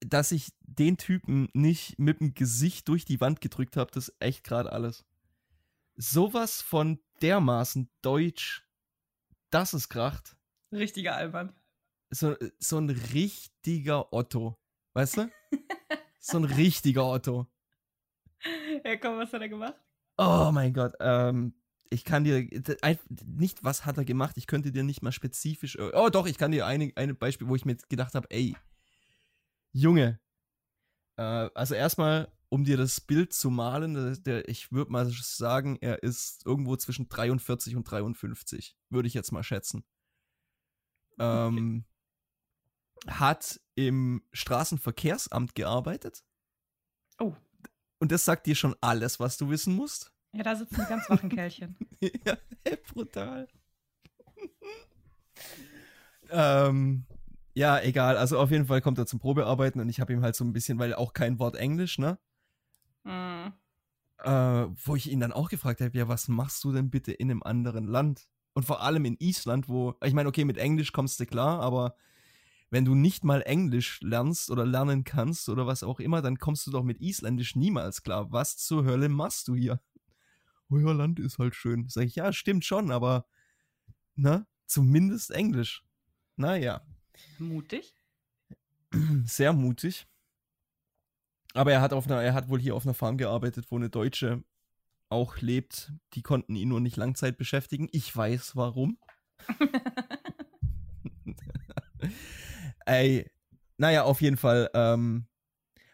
Dass ich den Typen nicht mit dem Gesicht durch die Wand gedrückt habe, das ist echt gerade alles. Sowas von dermaßen deutsch, das ist kracht. Richtiger Albern. So, so ein richtiger Otto. Weißt du? so ein richtiger Otto. Ja, komm, was hat er gemacht? Oh mein Gott, ähm, ich kann dir ein- nicht, was hat er gemacht, ich könnte dir nicht mal spezifisch. Oh doch, ich kann dir eine, eine Beispiel, wo ich mir gedacht habe, ey, Junge. Äh, also erstmal, um dir das Bild zu malen, der, der, ich würde mal sagen, er ist irgendwo zwischen 43 und 53, würde ich jetzt mal schätzen. Ähm, hat im Straßenverkehrsamt gearbeitet. Oh. Und das sagt dir schon alles, was du wissen musst. Ja, da sitzen die ganz wachen Kerlchen. ja, brutal. ähm, ja, egal. Also auf jeden Fall kommt er zum Probearbeiten und ich habe ihm halt so ein bisschen, weil auch kein Wort Englisch, ne? Mhm. äh, wo ich ihn dann auch gefragt habe, ja, was machst du denn bitte in einem anderen Land? Und vor allem in Island, wo, ich meine, okay, mit Englisch kommst du klar, aber wenn du nicht mal Englisch lernst oder lernen kannst oder was auch immer, dann kommst du doch mit Isländisch niemals klar. Was zur Hölle machst du hier? Euer Land ist halt schön. Sag ich, ja, stimmt schon, aber, ne, zumindest Englisch. Naja. Mutig. Sehr mutig. Aber er hat, auf einer, er hat wohl hier auf einer Farm gearbeitet, wo eine Deutsche auch lebt. Die konnten ihn nur nicht Langzeit beschäftigen. Ich weiß warum. Ey, naja, auf jeden Fall ähm,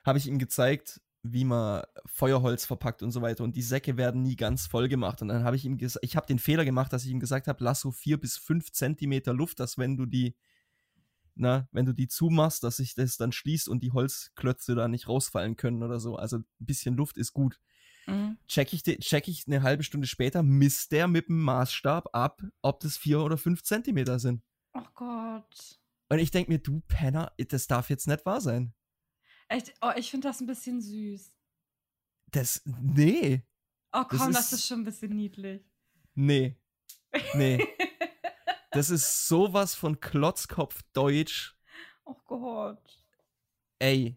habe ich ihm gezeigt, wie man Feuerholz verpackt und so weiter. Und die Säcke werden nie ganz voll gemacht. Und dann habe ich ihm gesagt, ich habe den Fehler gemacht, dass ich ihm gesagt habe, lass so vier bis fünf Zentimeter Luft, dass wenn du die na, wenn du die zumachst, dass sich das dann schließt und die Holzklötze da nicht rausfallen können oder so. Also ein bisschen Luft ist gut. Mhm. Check, ich check ich eine halbe Stunde später, misst der mit dem Maßstab ab, ob das vier oder fünf Zentimeter sind. Oh Gott. Und ich denke mir, du Penner, das darf jetzt nicht wahr sein. Echt? Oh, ich finde das ein bisschen süß. Das, nee. Oh komm, das ist, das ist schon ein bisschen niedlich. Nee. Nee. Das ist sowas von Klotzkopf Deutsch. Oh Gott. Ey.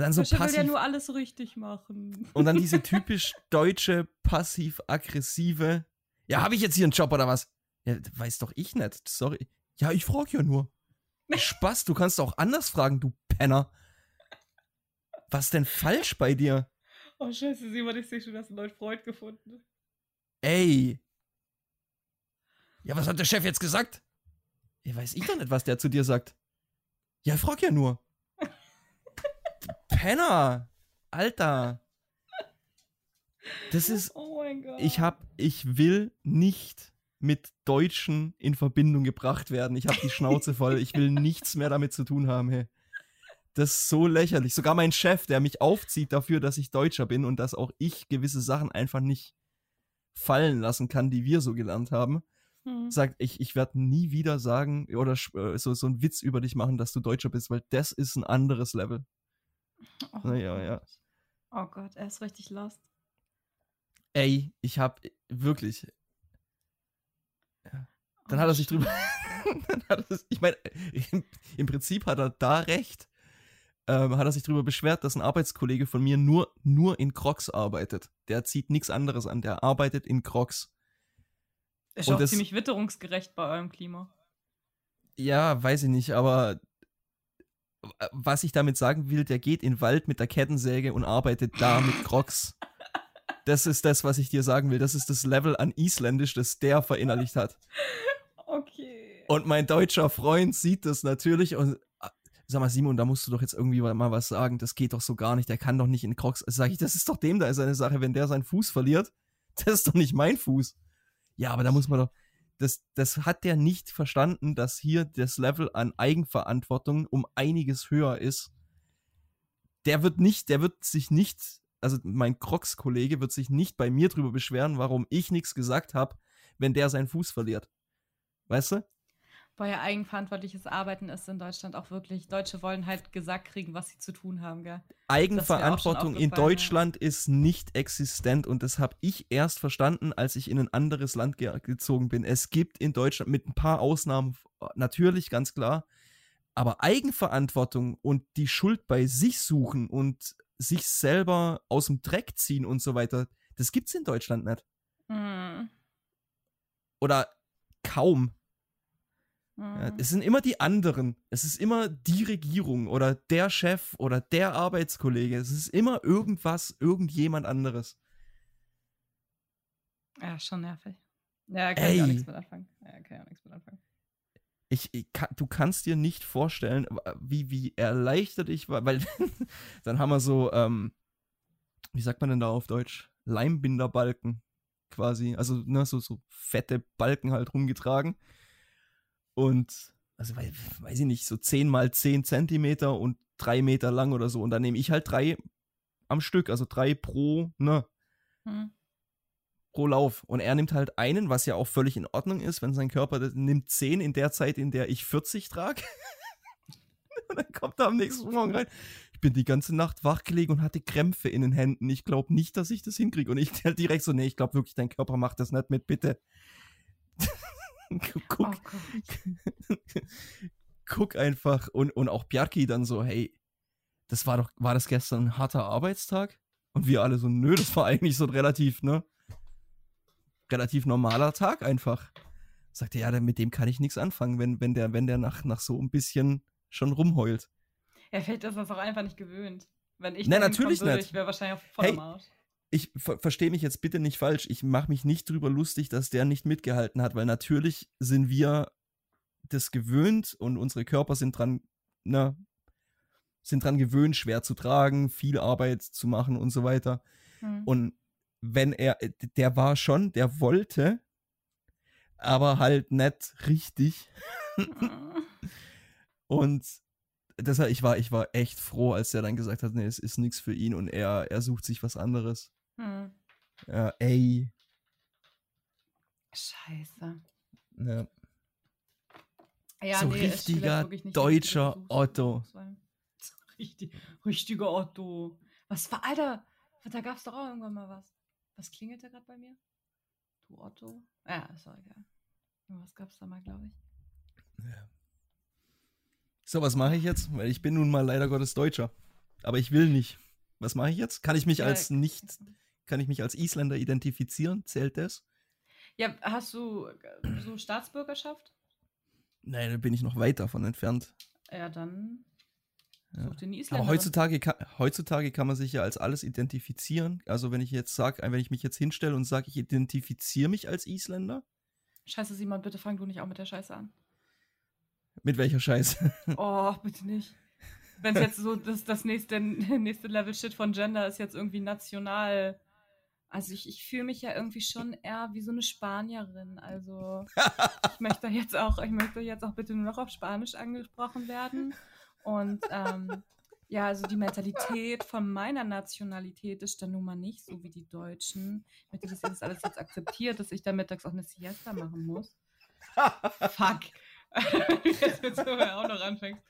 Und dann so passiv, will ja nur alles richtig machen. Und dann diese typisch deutsche passiv-aggressive. Ja, habe ich jetzt hier einen Job oder was? Ja, weiß doch ich nicht. Sorry. Ja, ich frage ja nur. Spaß, du kannst auch anders fragen, du Penner. Was denn falsch bei dir? Oh, scheiße, Simon, ich sehe schon, du hast einen neuen Freund gefunden. Ey, ja, was hat der Chef jetzt gesagt? Ja, weiß ich doch nicht, was der zu dir sagt. Ja, frag ja nur. Penner! Alter! Das ist. Oh mein Gott. Ich hab. Ich will nicht mit Deutschen in Verbindung gebracht werden. Ich hab die Schnauze voll. Ich will nichts mehr damit zu tun haben, hey. Das ist so lächerlich. Sogar mein Chef, der mich aufzieht dafür, dass ich Deutscher bin und dass auch ich gewisse Sachen einfach nicht fallen lassen kann, die wir so gelernt haben, hm. sagt, ich, ich werde nie wieder sagen oder äh, so, so einen Witz über dich machen, dass du Deutscher bist, weil das ist ein anderes Level. Oh naja, ja. Oh Gott, er ist richtig lost. Ey, ich hab wirklich. Ja. Dann oh, hat er sich drüber. dann hat er, ich meine, im, im, Prinzip hat er da recht. Ähm, hat er sich drüber beschwert, dass ein Arbeitskollege von mir nur, nur in Crocs arbeitet. Der zieht nichts anderes an, der arbeitet in Crocs. Ist und auch das, ziemlich witterungsgerecht bei eurem Klima. Ja, weiß ich nicht, aber was ich damit sagen will, der geht in den Wald mit der Kettensäge und arbeitet da mit Crocs. Das ist das, was ich dir sagen will. Das ist das Level an Isländisch, das der verinnerlicht hat. Okay. Und mein deutscher Freund sieht das natürlich und äh, sag mal, Simon, da musst du doch jetzt irgendwie mal was sagen. Das geht doch so gar nicht. Der kann doch nicht in Crocs. Also sag ich, das ist doch dem da seine Sache. Wenn der seinen Fuß verliert, das ist doch nicht mein Fuß. Ja, aber da muss man doch. Das, das hat der nicht verstanden, dass hier das Level an Eigenverantwortung um einiges höher ist. Der wird nicht, der wird sich nicht, also mein Crocs-Kollege wird sich nicht bei mir drüber beschweren, warum ich nichts gesagt habe, wenn der seinen Fuß verliert. Weißt du? Boah, ja, eigenverantwortliches Arbeiten ist in Deutschland auch wirklich. Deutsche wollen halt gesagt kriegen, was sie zu tun haben, gell? Eigenverantwortung in Deutschland ja. ist nicht existent und das habe ich erst verstanden, als ich in ein anderes Land ge gezogen bin. Es gibt in Deutschland mit ein paar Ausnahmen natürlich ganz klar, aber Eigenverantwortung und die Schuld bei sich suchen und sich selber aus dem Dreck ziehen und so weiter, das gibt's in Deutschland nicht. Mhm. Oder kaum. Ja, mhm. es sind immer die anderen. Es ist immer die Regierung oder der Chef oder der Arbeitskollege. Es ist immer irgendwas, irgendjemand anderes. Ja, schon nervig. Ja, kann Ey. ich auch nichts mit anfangen. Ja, kann ich auch nichts mit anfangen. Ich, ich du kannst dir nicht vorstellen, wie, wie erleichtert ich war, weil dann haben wir so, ähm, wie sagt man denn da auf Deutsch? Leimbinderbalken quasi. Also, ne, so, so fette Balken halt rumgetragen. Und, also weiß ich nicht, so 10 mal 10 Zentimeter und 3 Meter lang oder so. Und dann nehme ich halt drei am Stück, also drei pro, ne? Hm. Pro Lauf. Und er nimmt halt einen, was ja auch völlig in Ordnung ist, wenn sein Körper nimmt 10 in der Zeit, in der ich 40 trage. und dann kommt er am nächsten Morgen rein. Ich bin die ganze Nacht wach gelegen und hatte Krämpfe in den Händen. Ich glaube nicht, dass ich das hinkriege. Und ich direkt so, nee, ich glaube wirklich, dein Körper macht das nicht mit, bitte. Guck, oh guck einfach. Und, und auch Bjarki dann so, hey, das war doch, war das gestern ein harter Arbeitstag? Und wir alle so, nö, das war eigentlich so ein relativ, ne? Relativ normaler Tag einfach. Sagt er, ja, mit dem kann ich nichts anfangen, wenn, wenn der, wenn der nach, nach so ein bisschen schon rumheult. Er fällt das auch einfach nicht gewöhnt. Wenn ich Nein, natürlich würde, nicht. Ich wäre wahrscheinlich auch voll hey, am Arsch. Ich ver verstehe mich jetzt bitte nicht falsch. Ich mache mich nicht drüber lustig, dass der nicht mitgehalten hat, weil natürlich sind wir das gewöhnt und unsere Körper sind dran, ne, sind dran gewöhnt, schwer zu tragen, viel Arbeit zu machen und so weiter. Hm. Und wenn er, der war schon, der wollte, aber halt nicht richtig. und deshalb, ich war, ich war echt froh, als er dann gesagt hat, nee, es ist nichts für ihn und er, er sucht sich was anderes. Hm. Ja, ey. Scheiße. Ja. ja so nee, richtiger deutscher Otto. Richtig, richtiger Otto. Was war, Alter, da gab es doch auch irgendwann mal was. Was klingelt da gerade bei mir? Du Otto? Ja, ist auch egal. Was gab es da mal, glaube ich. Ja. So, was mache ich jetzt? Weil ich bin nun mal leider Gottes Deutscher. Aber ich will nicht. Was mache ich jetzt? Kann ich mich ja, als nicht, kann ich mich als Isländer identifizieren? Zählt das? Ja, hast du äh, so Staatsbürgerschaft? Nein, da bin ich noch weit davon entfernt. Ja, dann ja. Aber heutzutage kann, heutzutage kann man sich ja als alles identifizieren. Also wenn ich jetzt sage, wenn ich mich jetzt hinstelle und sage, ich identifiziere mich als Isländer. Scheiße, Simon, bitte fang du nicht auch mit der Scheiße an. Mit welcher Scheiße? Oh, bitte nicht. Wenn es jetzt so das, das nächste, nächste Level Shit von Gender ist jetzt irgendwie national. Also ich, ich fühle mich ja irgendwie schon eher wie so eine Spanierin. Also ich möchte jetzt auch, ich möchte jetzt auch bitte nur noch auf Spanisch angesprochen werden. Und ähm, ja, also die Mentalität von meiner Nationalität ist dann nun mal nicht so wie die Deutschen. Ich möchte, dass ihr das alles jetzt akzeptiert, dass ich da mittags auch eine Siesta machen muss. Fuck. Jetzt willst du auch noch anfängst.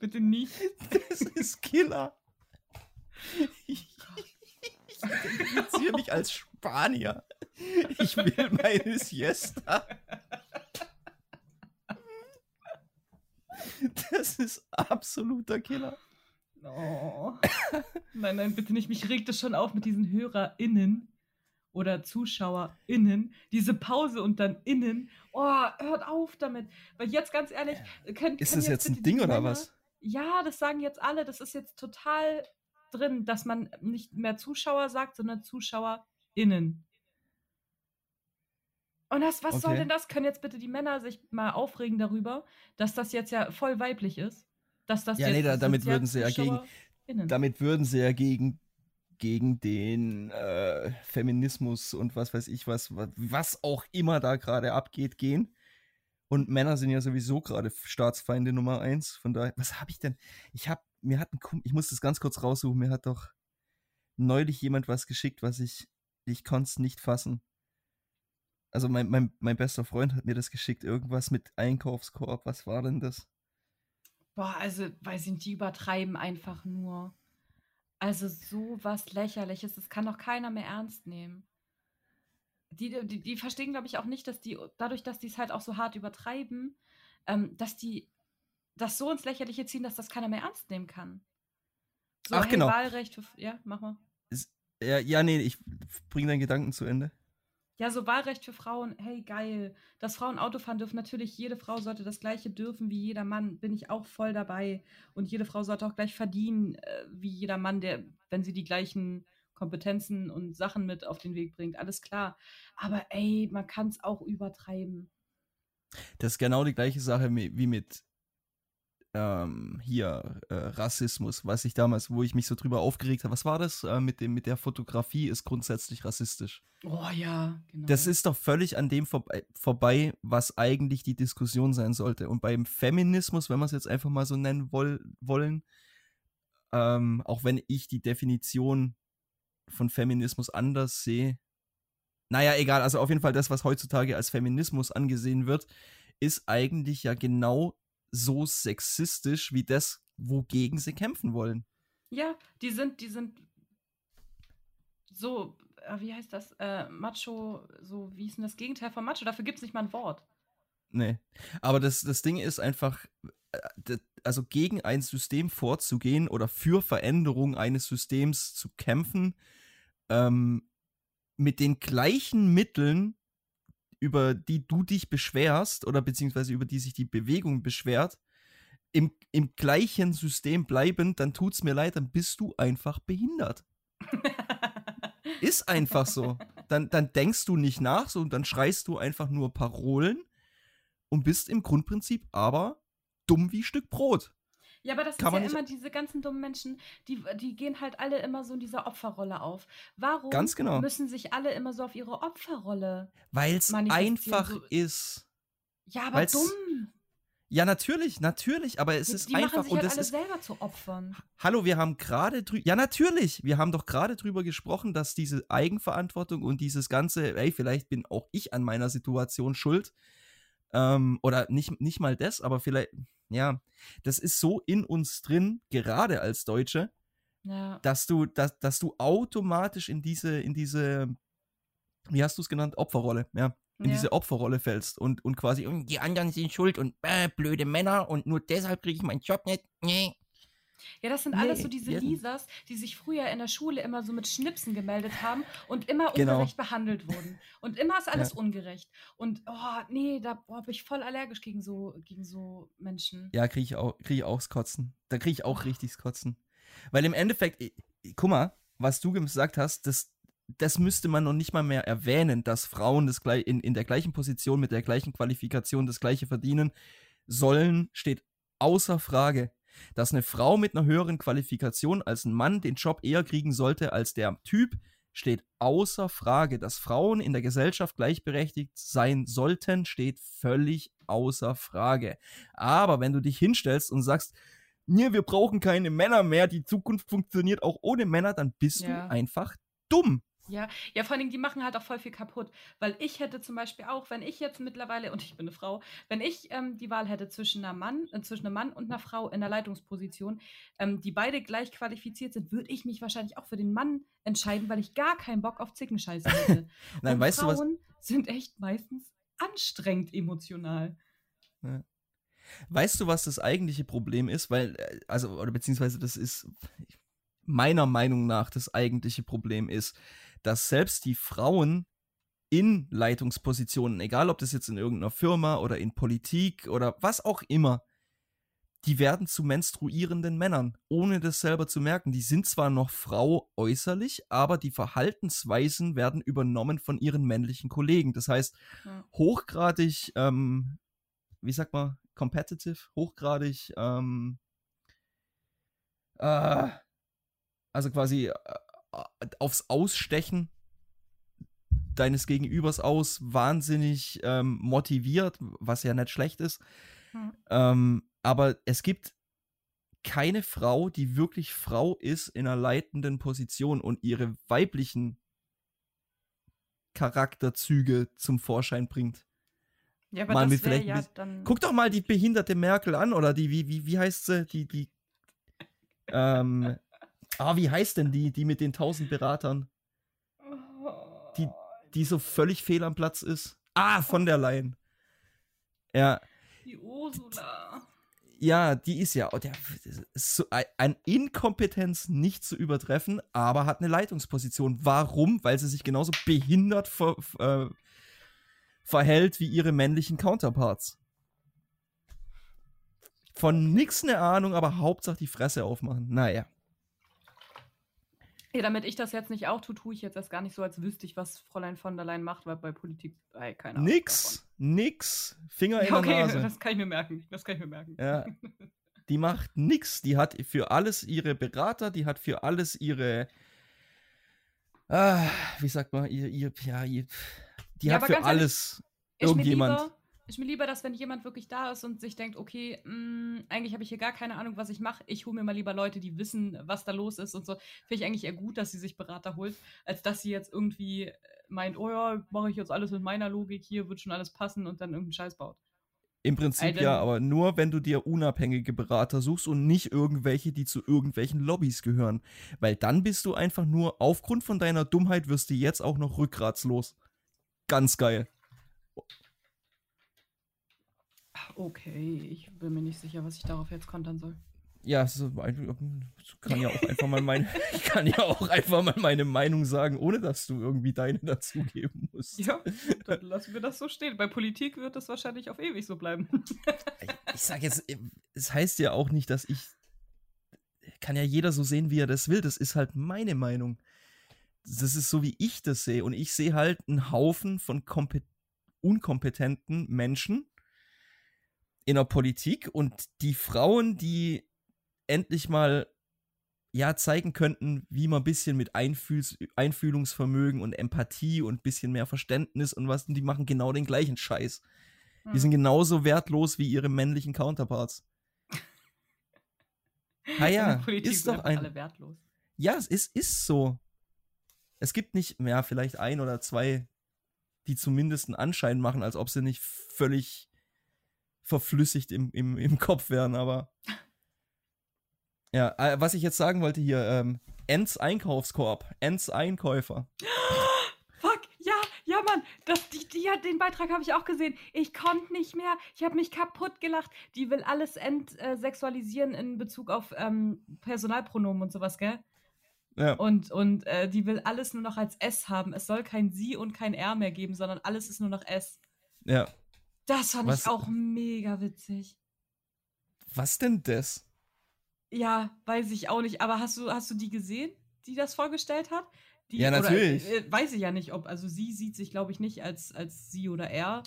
Bitte nicht. Das ist Killer. Ich, identifiziere mich als Spanier. Ich will meine Siesta. Das ist absoluter Killer. Oh. Nein, nein, bitte nicht. Mich regt es schon auf mit diesen HörerInnen oder ZuschauerInnen. Diese Pause und dann innen. Oh, hört auf damit. Weil jetzt ganz ehrlich. Können, ist das jetzt, jetzt ein Ding oder was? Ja, das sagen jetzt alle. Das ist jetzt total drin, dass man nicht mehr Zuschauer sagt, sondern ZuschauerInnen. Und das, was okay. soll denn das? Können jetzt bitte die Männer sich mal aufregen darüber, dass das jetzt ja voll weiblich ist? Dass das ja, jetzt nee, da, damit würden sie ja gegen. Damit würden sie ja gegen, gegen den äh, Feminismus und was weiß ich was, was auch immer da gerade abgeht, gehen. Und Männer sind ja sowieso gerade Staatsfeinde Nummer eins. Von daher, was habe ich denn? Ich habe, mir hat ein ich muss das ganz kurz raussuchen, mir hat doch neulich jemand was geschickt, was ich, ich konnte es nicht fassen also mein, mein, mein bester Freund hat mir das geschickt, irgendwas mit Einkaufskorb. Was war denn das? Boah, also, weil sie die übertreiben einfach nur. Also so was lächerliches, das kann doch keiner mehr ernst nehmen. Die, die, die verstehen, glaube ich, auch nicht, dass die, dadurch, dass die es halt auch so hart übertreiben, ähm, dass die das so ins Lächerliche ziehen, dass das keiner mehr ernst nehmen kann. So, Ach, hey, genau. Wahlrecht für, ja, mach mal. ja, ja, nee, ich bringe deinen Gedanken zu Ende. Ja, so Wahlrecht für Frauen, hey, geil. Dass Frauen Auto fahren dürfen, natürlich, jede Frau sollte das gleiche dürfen wie jeder Mann, bin ich auch voll dabei. Und jede Frau sollte auch gleich verdienen, äh, wie jeder Mann, der, wenn sie die gleichen Kompetenzen und Sachen mit auf den Weg bringt, alles klar. Aber ey, man kann es auch übertreiben. Das ist genau die gleiche Sache wie mit ähm, hier äh, Rassismus, was ich damals, wo ich mich so drüber aufgeregt habe. Was war das äh, mit dem mit der Fotografie ist grundsätzlich rassistisch? Oh ja, genau. Das ist doch völlig an dem vorbei, vorbei was eigentlich die Diskussion sein sollte. Und beim Feminismus, wenn wir es jetzt einfach mal so nennen woll, wollen, ähm, auch wenn ich die Definition von Feminismus anders sehe, naja, egal, also auf jeden Fall das, was heutzutage als Feminismus angesehen wird, ist eigentlich ja genau so sexistisch wie das, wogegen sie kämpfen wollen. Ja, die sind, die sind so, äh, wie heißt das? Äh, Macho, so, wie ist denn das Gegenteil von Macho? Dafür gibt es nicht mal ein Wort. Nee. Aber das, das Ding ist einfach, äh, also gegen ein System vorzugehen oder für Veränderung eines Systems zu kämpfen, ähm, mit den gleichen Mitteln, über die du dich beschwerst oder beziehungsweise über die sich die Bewegung beschwert, im, im gleichen System bleibend, dann tut's mir leid, dann bist du einfach behindert. Ist einfach so. Dann, dann denkst du nicht nach, so und dann schreist du einfach nur Parolen und bist im Grundprinzip aber dumm wie Stück Brot. Ja, aber das Kann ist ja immer diese ganzen dummen Menschen, die, die gehen halt alle immer so in dieser Opferrolle auf. Warum Ganz genau. müssen sich alle immer so auf ihre Opferrolle Weil es einfach so, ist. Ja, aber dumm. Ja, natürlich, natürlich, aber es die, ist die einfach machen sich und halt alle ist selber zu Opfern. Hallo, wir haben gerade drüber Ja, natürlich, wir haben doch gerade drüber gesprochen, dass diese Eigenverantwortung und dieses ganze, ey, vielleicht bin auch ich an meiner Situation schuld. Ähm, oder nicht, nicht mal das, aber vielleicht, ja, das ist so in uns drin, gerade als Deutsche, ja. dass du, dass, dass du automatisch in diese, in diese, wie hast du es genannt, Opferrolle, ja, in ja. diese Opferrolle fällst und, und quasi, hm, die anderen sind schuld und äh, blöde Männer und nur deshalb kriege ich meinen Job nicht. Nee. Ja, das sind nee, alles so diese ja. Lisas, die sich früher in der Schule immer so mit Schnipsen gemeldet haben und immer genau. ungerecht behandelt wurden. Und immer ist alles ja. ungerecht. Und oh, nee, da bin ich voll allergisch gegen so, gegen so Menschen. Ja, kriege ich auch, krieg ich auch Kotzen. Da kriege ich auch oh. richtig Kotzen. Weil im Endeffekt, guck mal, was du gesagt hast, das, das müsste man noch nicht mal mehr erwähnen, dass Frauen das in, in der gleichen Position mit der gleichen Qualifikation das gleiche verdienen sollen, steht außer Frage. Dass eine Frau mit einer höheren Qualifikation als ein Mann den Job eher kriegen sollte als der Typ, steht außer Frage. Dass Frauen in der Gesellschaft gleichberechtigt sein sollten, steht völlig außer Frage. Aber wenn du dich hinstellst und sagst, nee, wir brauchen keine Männer mehr, die Zukunft funktioniert auch ohne Männer, dann bist ja. du einfach dumm. Ja, ja, vor allen Dingen, die machen halt auch voll viel kaputt. Weil ich hätte zum Beispiel auch, wenn ich jetzt mittlerweile, und ich bin eine Frau, wenn ich ähm, die Wahl hätte zwischen, einer Mann, äh, zwischen einem Mann und einer Frau in der Leitungsposition, ähm, die beide gleich qualifiziert sind, würde ich mich wahrscheinlich auch für den Mann entscheiden, weil ich gar keinen Bock auf Zickenscheiße hätte. Nein, und weißt Frauen du was? sind echt meistens anstrengend emotional. Ja. Weißt du, was das eigentliche Problem ist? Weil, äh, also, oder beziehungsweise das ist meiner Meinung nach das eigentliche Problem ist dass selbst die Frauen in Leitungspositionen, egal ob das jetzt in irgendeiner Firma oder in Politik oder was auch immer, die werden zu menstruierenden Männern, ohne das selber zu merken. Die sind zwar noch Frau äußerlich, aber die Verhaltensweisen werden übernommen von ihren männlichen Kollegen. Das heißt, hochgradig, ähm, wie sagt man, competitive, hochgradig, ähm, äh, also quasi äh, aufs Ausstechen deines Gegenübers aus wahnsinnig ähm, motiviert, was ja nicht schlecht ist. Hm. Ähm, aber es gibt keine Frau, die wirklich Frau ist in einer leitenden Position und ihre weiblichen Charakterzüge zum Vorschein bringt. Ja, aber mal das vielleicht ja dann Guck doch mal die behinderte Merkel an oder die, wie, wie, wie heißt sie? Die, die, ähm, Ah, wie heißt denn die, die mit den tausend Beratern? Die, die so völlig fehl am Platz ist. Ah, von der Leyen. Ja. Die Ursula. Ja, die ist ja oh, der, ist so an Inkompetenz nicht zu übertreffen, aber hat eine Leitungsposition. Warum? Weil sie sich genauso behindert ver, äh, verhält wie ihre männlichen Counterparts. Von nix eine Ahnung, aber Hauptsache die Fresse aufmachen. Naja. Ja, damit ich das jetzt nicht auch tue, tue ich jetzt erst gar nicht so, als wüsste ich, was Fräulein von der Leyen macht, weil bei Politik, ey, keine Ahnung. Nix, davon. nix. Finger in okay, der Nase. das kann ich mir merken. Das kann ich mir merken. Ja. Die macht nix. Die hat für alles ihre Berater, die hat für alles ihre, ah, wie sagt man, ihr, ihr ja, ihr, die ja, hat für alles ehrlich, irgendjemand ist mir lieber, dass wenn jemand wirklich da ist und sich denkt, okay, mh, mm, eigentlich habe ich hier gar keine Ahnung, was ich mache. Ich hole mir mal lieber Leute, die wissen, was da los ist und so. Finde ich eigentlich eher gut, dass sie sich Berater holt, als dass sie jetzt irgendwie meint, oh ja, mache ich jetzt alles mit meiner Logik hier, wird schon alles passen und dann irgendeinen Scheiß baut. Im Prinzip Alter. ja, aber nur, wenn du dir unabhängige Berater suchst und nicht irgendwelche, die zu irgendwelchen Lobbys gehören. Weil dann bist du einfach nur, aufgrund von deiner Dummheit wirst du jetzt auch noch rückgratslos. Ganz geil. Okay, ich bin mir nicht sicher, was ich darauf jetzt kontern soll. Ja, es kann ja auch einfach mal meine, ich kann ja auch einfach mal meine Meinung sagen, ohne dass du irgendwie deine dazugeben musst. Ja, dann lassen wir das so stehen. Bei Politik wird das wahrscheinlich auf ewig so bleiben. Ich, ich sag jetzt, es heißt ja auch nicht, dass ich, kann ja jeder so sehen, wie er das will. Das ist halt meine Meinung. Das ist so, wie ich das sehe. Und ich sehe halt einen Haufen von kompet unkompetenten Menschen in der Politik und die Frauen, die endlich mal ja zeigen könnten, wie man ein bisschen mit Einfühls Einfühlungsvermögen und Empathie und ein bisschen mehr Verständnis und was, die machen genau den gleichen Scheiß. Die sind genauso wertlos wie ihre männlichen Counterparts. Ah In ja, der Politik ist doch ein. alle wertlos. Ja, es ist, ist so. Es gibt nicht mehr, vielleicht ein oder zwei, die zumindest einen Anschein machen, als ob sie nicht völlig verflüssigt im, im, im Kopf wären, aber. Ja, äh, was ich jetzt sagen wollte hier, ähm, Ents Einkaufskorb, Ents Einkäufer. Fuck, ja, ja, Mann, das, die, die hat, den Beitrag habe ich auch gesehen. Ich konnte nicht mehr. Ich habe mich kaputt gelacht. Die will alles entsexualisieren in Bezug auf ähm, Personalpronomen und sowas, gell? Ja, Und, und äh, die will alles nur noch als S haben. Es soll kein Sie und kein R mehr geben, sondern alles ist nur noch S. ja. Das fand Was- ich auch mega witzig. Was denn das? Ja, weiß ich auch nicht. Aber hast du, hast du die gesehen, die das vorgestellt hat? Die, Ja, natürlich. Oder, äh, weiß ich ja nicht, ob. Also sie sieht sich, glaube ich, nicht als, als sie oder er.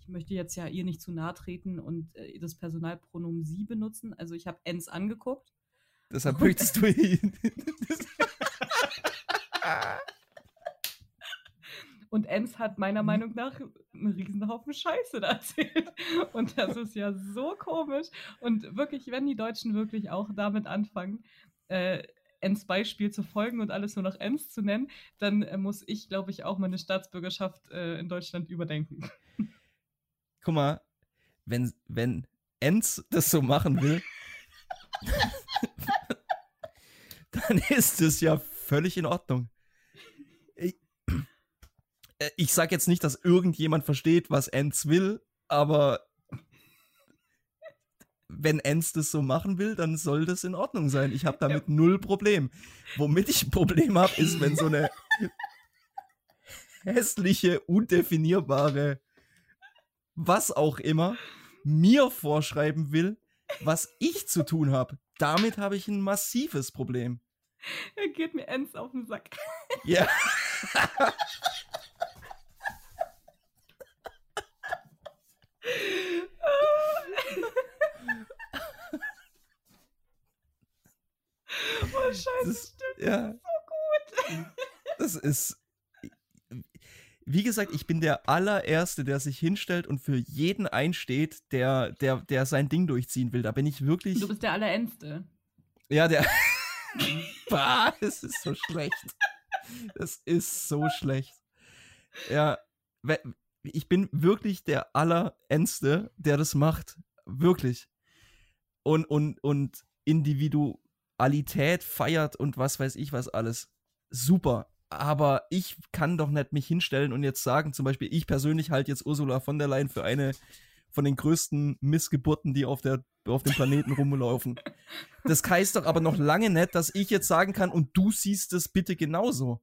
Ich möchte jetzt ja ihr nicht zu nahe treten und äh, das Personalpronomen sie benutzen. Also ich habe Ens angeguckt. Deshalb möchtest du ihn. Und Ens hat meiner Mhm. Meinung nach einen Riesenhaufen Scheiße da erzählt. Und das ist ja so komisch. Und wirklich, wenn die Deutschen wirklich auch damit anfangen, äh, Ens Beispiel zu folgen und alles nur noch Ens zu nennen, dann äh, muss ich, glaube ich, auch meine Staatsbürgerschaft äh, in Deutschland überdenken. Guck mal, wenn, wenn Enz das so machen will, dann ist es ja völlig in Ordnung. Ich, äh, ich sag jetzt nicht, dass irgendjemand versteht, was Enz will, aber wenn Enz das so machen will, dann soll das in Ordnung sein. Ich habe damit null Problem. Womit ich ein Problem habe, ist, wenn so eine hässliche, undefinierbare, was auch immer, mir vorschreiben will, was ich zu tun habe. Damit habe ich ein massives Problem. Er geht mir Ens auf den Sack. Ja. oh, Scheiße, Das- stimmt. ja. So gut. Das ist. Wie gesagt, ich bin der allererste, der sich hinstellt und für jeden einsteht, der, der, der sein Ding durchziehen will. Da bin ich wirklich. Du bist der Allerenste. Ja, der. bah, das ist so schlecht. Das ist so schlecht. Ja, ich bin wirklich der Allerendste, der das macht. Wirklich. Und, und, und Individualität feiert und was weiß ich was alles. Super. Aber ich kann doch nicht mich hinstellen und jetzt sagen, zum Beispiel, ich persönlich halte jetzt Ursula von der Leyen für eine von den größten Missgeburten, die auf, der, auf dem Planeten rumlaufen. Das heißt doch aber noch lange nicht, dass ich jetzt sagen kann, und du siehst es bitte genauso.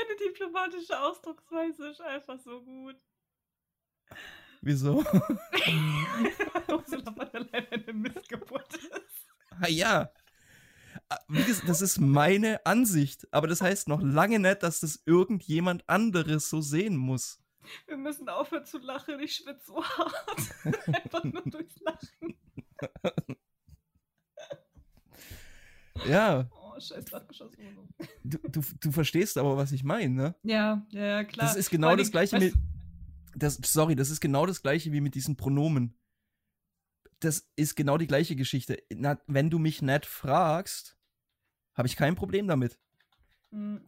Deine diplomatische Ausdrucksweise ist einfach so gut. Wieso? Ursula von der Leyen eine Missgeburt ist. Ah ja. Ah, Wie gesagt, das ist meine Ansicht, aber das heißt noch lange nicht, dass das irgendjemand anderes so sehen muss. Wir müssen aufhören zu lachen, ich schwitze so hart. Einfach nur durchs Lachen. Ja, scheiß du, du, du verstehst aber, was ich meine, ne? Ja, ja, klar. Das ist genau das gleiche mit. Das, sorry, das ist genau das gleiche wie mit diesen Pronomen. Das ist genau die gleiche Geschichte. Na, wenn du mich nicht fragst, habe ich kein Problem damit, Mm,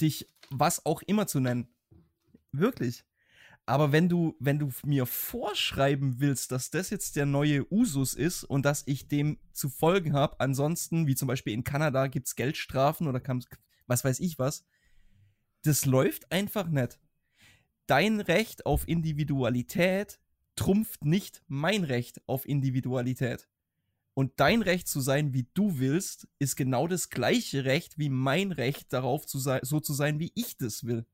dich was auch immer zu nennen. Wirklich. Aber wenn du, wenn du mir vorschreiben willst, dass das jetzt der neue Usus ist und dass ich dem zu folgen habe, ansonsten, wie zum Beispiel in Kanada gibt es Geldstrafen oder kann, was weiß ich was, das läuft einfach nicht. Dein Recht auf Individualität trumpft nicht mein Recht auf Individualität. Und dein Recht zu sein, wie du willst, ist genau das gleiche Recht wie mein Recht darauf zu sein, so zu sein, wie ich das will.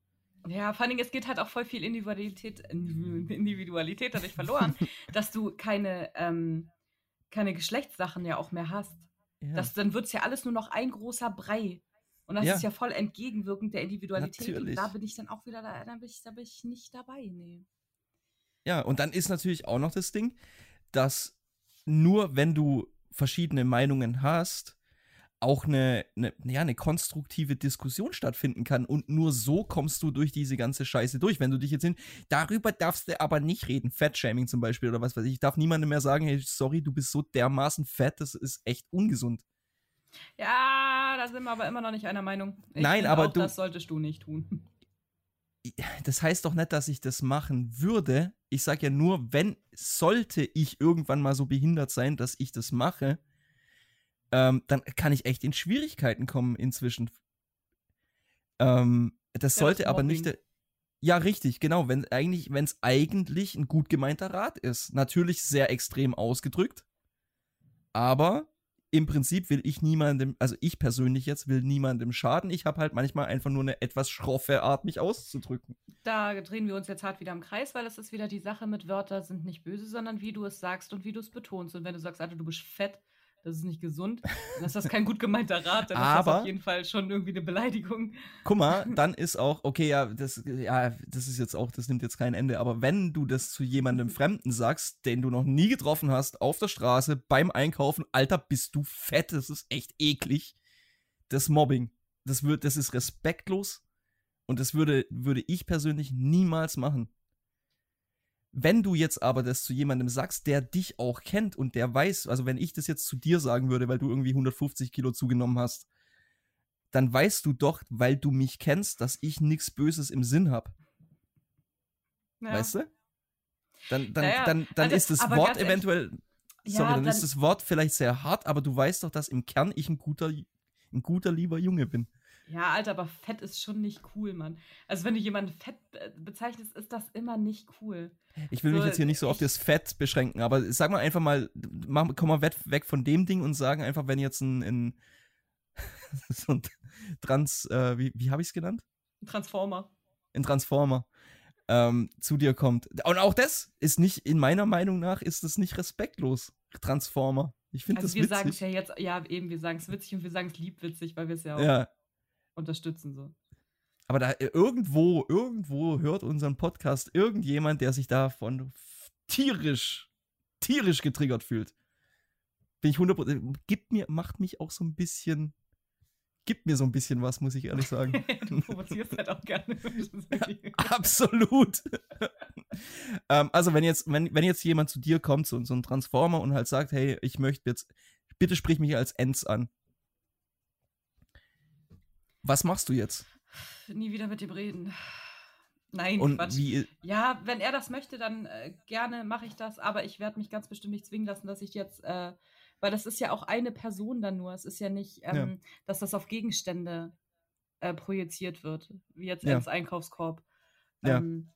Ja, vor allem, es geht halt auch voll viel Individualität, Individualität dadurch verloren, dass du keine, ähm, keine Geschlechtssachen ja auch mehr hast. Ja. Das, dann wird es ja alles nur noch ein großer Brei. Und das ja. ist ja voll entgegenwirkend der Individualität. Natürlich. Und da bin ich dann auch wieder da, da bin ich, da bin ich nicht dabei, nee. Ja, und dann ist natürlich auch noch das Ding, dass nur wenn du verschiedene Meinungen hast, auch eine, eine, ja, eine konstruktive Diskussion stattfinden kann. Und nur so kommst du durch diese ganze Scheiße durch. Wenn du dich jetzt hin, darüber darfst du aber nicht reden. Fettshaming zum Beispiel oder was weiß ich. Ich darf niemandem mehr sagen, hey, sorry, du bist so dermaßen fett, das ist echt ungesund. Ja, da sind wir aber immer noch nicht einer Meinung. Ich Nein, aber auch, du. Das solltest du nicht tun. Das heißt doch nicht, dass ich das machen würde. Ich sage ja nur, wenn sollte ich irgendwann mal so behindert sein, dass ich das mache, ähm, dann kann ich echt in Schwierigkeiten kommen inzwischen. Ähm, das ja, sollte das aber nicht. Ja, richtig, genau. Wenn eigentlich, wenn es eigentlich ein gut gemeinter Rat ist. Natürlich sehr extrem ausgedrückt. Aber im Prinzip will ich niemandem, also ich persönlich jetzt will niemandem schaden. Ich habe halt manchmal einfach nur eine etwas schroffe Art, mich auszudrücken. Da drehen wir uns jetzt hart wieder im Kreis, weil es ist wieder die Sache mit Wörter sind nicht böse, sondern wie du es sagst und wie du es betonst. Und wenn du sagst, Alter, du bist fett, das ist nicht gesund, dann ist das kein gut gemeinter Rat, dann Aber, ist das auf jeden Fall schon irgendwie eine Beleidigung. Guck mal, dann ist auch, okay, ja, das, ja, das ist jetzt auch, das nimmt jetzt kein Ende, aber wenn du das zu jemandem Fremden sagst, den du noch nie getroffen hast, auf der Straße, beim Einkaufen, Alter, bist du fett, das ist echt eklig. Das Mobbing, das wird, das ist respektlos und das würde, würde ich persönlich niemals machen. Wenn du jetzt aber das zu jemandem sagst, der dich auch kennt und der weiß, also wenn ich das jetzt zu dir sagen würde, weil du irgendwie 150 Kilo zugenommen hast, dann weißt du doch, weil du mich kennst, dass ich nichts Böses im Sinn habe. Ja. Weißt du? Dann, dann, naja, dann, dann also, ist das Wort eventuell, sorry, ja, dann, dann, ist das Wort vielleicht sehr hart, aber du weißt doch, dass im Kern ich ein guter, ein guter, lieber Junge bin. Ja, Alter, aber fett ist schon nicht cool, Mann. Also, wenn du jemanden fett bezeichnest, ist das immer nicht cool. Ich will so, mich jetzt hier nicht so auf das Fett beschränken, aber sag mal einfach mal, mach, komm mal weg von dem Ding und sagen einfach, wenn jetzt ein, ein so ein Trans, äh, wie, wie habe ich es genannt? Transformer. Ein Transformer ähm, zu dir kommt. Und auch das ist nicht, in meiner Meinung nach, ist das nicht respektlos. Transformer. Ich finde also das wir sagen es ja jetzt, ja eben, wir sagen es witzig und wir sagen es liebwitzig, weil wir es ja auch ja unterstützen. So. Aber da äh, irgendwo, irgendwo hört unseren Podcast irgendjemand, der sich davon tierisch, tierisch getriggert fühlt. Bin ich 100%, gibt mir, macht mich auch so ein bisschen, gibt mir so ein bisschen was, muss ich ehrlich sagen. du provozierst halt auch gerne. Absolut. ähm, also wenn jetzt, wenn, wenn jetzt jemand zu dir kommt, so, so ein Transformer und halt sagt, hey, ich möchte jetzt, bitte sprich mich als Ends an. Was machst du jetzt? Nie wieder mit ihm reden. Nein, Und Quatsch. Wie, ja, wenn er das möchte, dann äh, gerne mache ich das, aber ich werde mich ganz bestimmt nicht zwingen lassen, dass ich jetzt, äh, weil das ist ja auch eine Person dann nur. Es ist ja nicht, ähm, ja. dass das auf Gegenstände äh, projiziert wird, wie jetzt ja. ins Einkaufskorb. Ja. Ähm,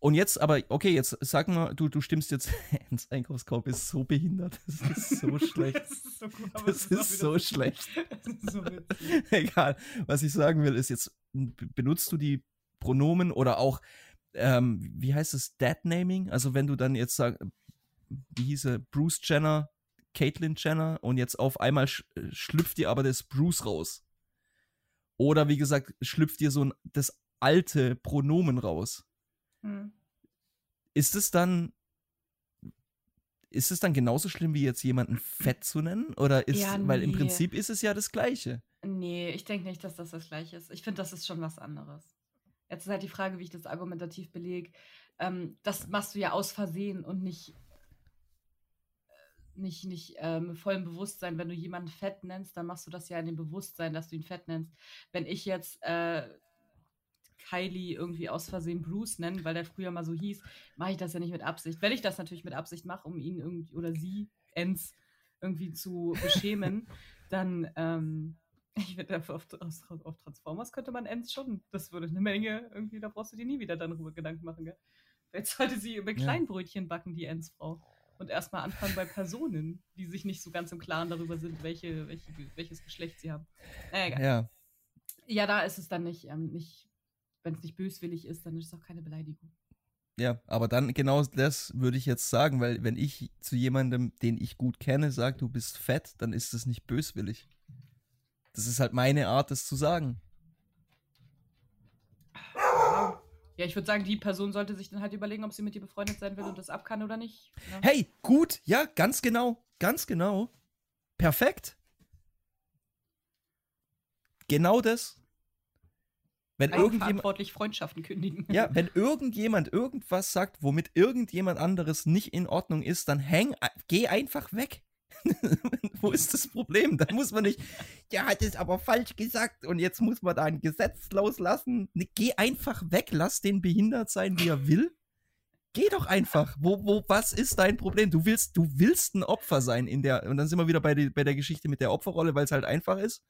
und jetzt aber, okay, jetzt sag mal, du, du stimmst jetzt ins Einkaufskorb, ist so behindert. Das ist so schlecht. das ist so, gut, das ist so schlecht. Das ist so Egal. Was ich sagen will, ist jetzt, benutzt du die Pronomen oder auch, ähm, wie heißt es, Dad-Naming? Also wenn du dann jetzt sagst, wie hieße Bruce Jenner, Caitlyn Jenner und jetzt auf einmal sch schlüpft dir aber das Bruce raus. Oder wie gesagt, schlüpft dir so ein, das alte Pronomen raus. Hm. Ist es dann ist es dann genauso schlimm wie jetzt jemanden fett zu nennen oder ist ja, nee. weil im Prinzip ist es ja das gleiche. Nee, ich denke nicht, dass das das gleiche ist. Ich finde, das ist schon was anderes. Jetzt ist halt die Frage, wie ich das argumentativ belege. Ähm, das machst du ja aus Versehen und nicht nicht, nicht ähm, vollem Bewusstsein. Wenn du jemanden fett nennst, dann machst du das ja in dem Bewusstsein, dass du ihn fett nennst. Wenn ich jetzt äh, Kylie irgendwie aus Versehen Bruce nennen, weil der früher mal so hieß, mache ich das ja nicht mit Absicht. Wenn ich das natürlich mit Absicht mache, um ihn irgendwie oder sie, Ens, irgendwie zu beschämen, dann, ähm, ich finde, auf, auf, auf, Transformers könnte man Ens schon, das würde eine Menge, irgendwie, da brauchst du dir nie wieder darüber Gedanken machen, gell? Jetzt sollte sie über Kleinbrötchen backen, die Ens-Frau. Und erstmal anfangen bei Personen, die sich nicht so ganz im Klaren darüber sind, welche, welche, welches Geschlecht sie haben. Naja, egal. Ja. Ja, da ist es dann nicht, ähm, nicht wenn es nicht böswillig ist, dann ist es auch keine Beleidigung. Ja, aber dann genau das würde ich jetzt sagen, weil wenn ich zu jemandem, den ich gut kenne, sage, du bist fett, dann ist das nicht böswillig. Das ist halt meine Art, das zu sagen. Ja, ich würde sagen, die Person sollte sich dann halt überlegen, ob sie mit dir befreundet sein will und das ab kann oder nicht. Ja. Ne? Hey, gut, ja, ganz genau, ganz genau. Perfekt. Genau das. Wenn irgendjemand Freundschaften kündigen. Ja, wenn irgendjemand irgendwas sagt, womit irgendjemand anderes nicht in Ordnung ist, dann häng, geh einfach weg. Wo ist das Problem? Da muss man nicht, ja, hat es aber falsch gesagt und jetzt muss man da ein Gesetz loslassen. Nee, geh einfach weg, lass den behindert sein, wie er will. Geh doch einfach. Wo, wo, was ist dein Problem? Du willst, du willst ein Opfer sein in der, und dann sind wir wieder bei, die, bei der Geschichte mit der Opferrolle, weil es halt einfach ist.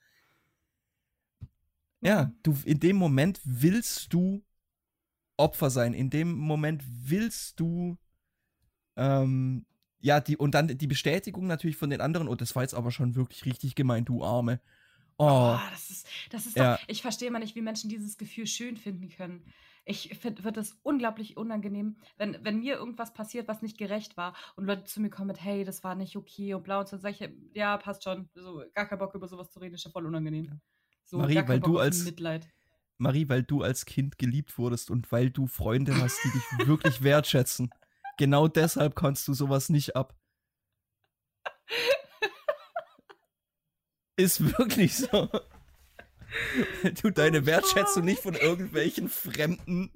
Ja, du, in dem Moment willst du Opfer sein. In dem Moment willst du, ähm, ja, die, und dann die Bestätigung natürlich von den anderen, oh, das war jetzt aber schon wirklich richtig gemeint, du Arme. Oh, oh das ist, das ist ja. doch, ich verstehe mal nicht, wie Menschen dieses Gefühl schön finden können. Ich finde, wird das unglaublich unangenehm, wenn, wenn mir irgendwas passiert, was nicht gerecht war und Leute zu mir kommen mit, hey, das war nicht okay und blau und so, sage ich, ja, passt schon, so, gar kein Bock über sowas zu reden, ist ja voll unangenehm. Ja. So, Marie, weil du als Mitleid. Marie, weil du als Kind geliebt wurdest und weil du Freunde hast, die dich wirklich wertschätzen. Genau deshalb kannst du sowas nicht ab. Ist wirklich so. du deine Wertschätzung nicht von irgendwelchen Fremden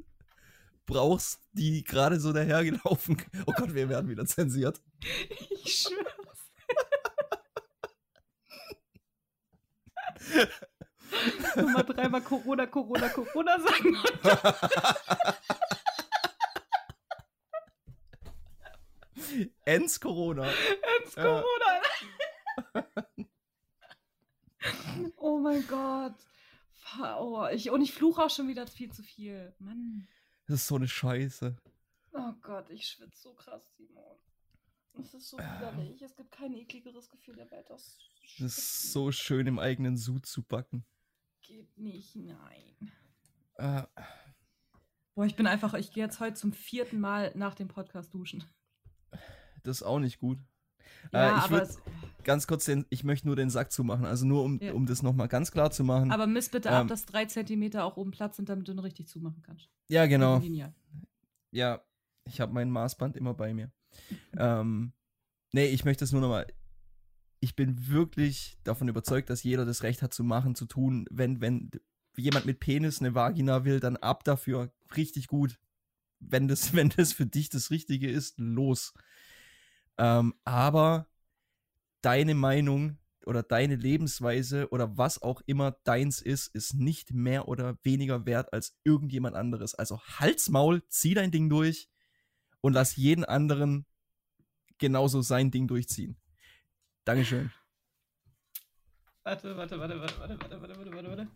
brauchst, die gerade so dahergelaufen. Oh Gott, wir werden wieder zensiert. Ich schwör's. Nochmal dreimal Corona, Corona, Corona sagen. Ens Corona. Ens Corona. oh mein Gott. Oh, ich, und ich fluche auch schon wieder viel zu viel. Mann. Das ist so eine Scheiße. Oh Gott, ich schwitze so krass, Simon. Es ist so widerlich. Es gibt kein ekligeres Gefühl der Welt. Das, das ist so schön im eigenen Sud zu backen geht nicht, nein. Äh. Boah, ich bin einfach, ich gehe jetzt heute zum vierten Mal nach dem Podcast duschen. Das ist auch nicht gut. Ja, äh, ich würde ganz kurz den, ich möchte nur den Sack zumachen, also nur um, ja. um das nochmal ganz klar zu machen. Aber misst bitte ähm, ab, dass drei Zentimeter auch oben Platz sind, damit du ihn richtig zumachen kannst. Ja, genau. Ja, ich habe mein Maßband immer bei mir. ähm, nee, ich möchte es nur nochmal, ich bin wirklich davon überzeugt, dass jeder das Recht hat zu machen, zu tun. Wenn, wenn jemand mit Penis eine Vagina will, dann ab dafür. Richtig gut. Wenn das, wenn das für dich das Richtige ist, los. Ähm, aber deine Meinung oder deine Lebensweise oder was auch immer deins ist, ist nicht mehr oder weniger wert als irgendjemand anderes. Also halt's Maul, zieh dein Ding durch und lass jeden anderen genauso sein Ding durchziehen. Dankeschön. Warte, warte, warte, warte, warte, warte, warte, warte, warte.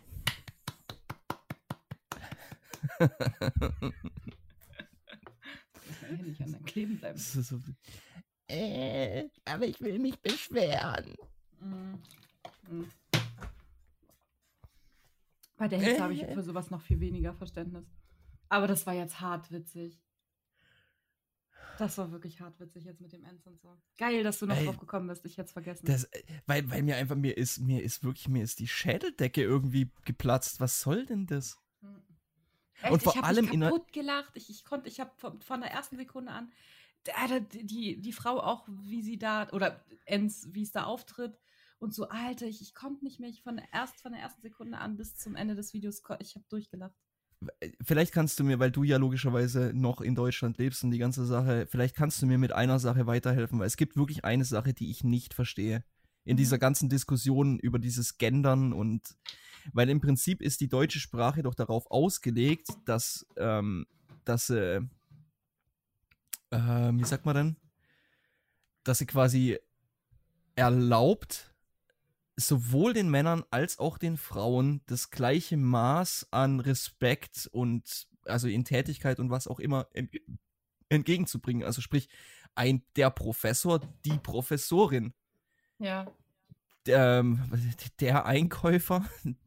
Ich kann nicht an deinem Kleben bleiben. So äh, aber ich will mich beschweren. Mm. Mm. Bei der Hitze äh, habe ich für sowas noch viel weniger Verständnis. Aber das war jetzt hart witzig. Das war wirklich hart witzig jetzt mit dem Ends und so. Geil, dass du noch Ey, drauf gekommen bist. Ich hätte es vergessen. Das, äh, weil, weil mir einfach, mir ist, mir ist wirklich, mir ist die Schädeldecke irgendwie geplatzt. Was soll denn das? Hm. Echt? Und vor ich allem mich kaputt gelacht. Ich, ich konnte, ich habe von, von, der ersten Sekunde an, die, die, die Frau auch, wie sie da, oder Enz, wie es da auftritt und so, Alter, ich, ich konnte nicht mehr, ich von erst von der ersten Sekunde an bis zum Ende des Videos, ich habe durchgelacht vielleicht kannst du mir, weil du ja logischerweise noch in Deutschland lebst und die ganze Sache, vielleicht kannst du mir mit einer Sache weiterhelfen, weil es gibt wirklich eine Sache, die ich nicht verstehe. In mhm. dieser ganzen Diskussion über dieses Gendern und Weil im Prinzip ist die deutsche Sprache doch darauf ausgelegt, dass, ähm, dass äh, äh, wie sagt man denn? Dass sie quasi erlaubt, sowohl den Männern als auch den Frauen das gleiche Maß an Respekt und also in Tätigkeit und was auch immer entgegenzubringen. Also sprich, ein der Professor, die Professorin. Ja. Der, ähm, der Einkäufer,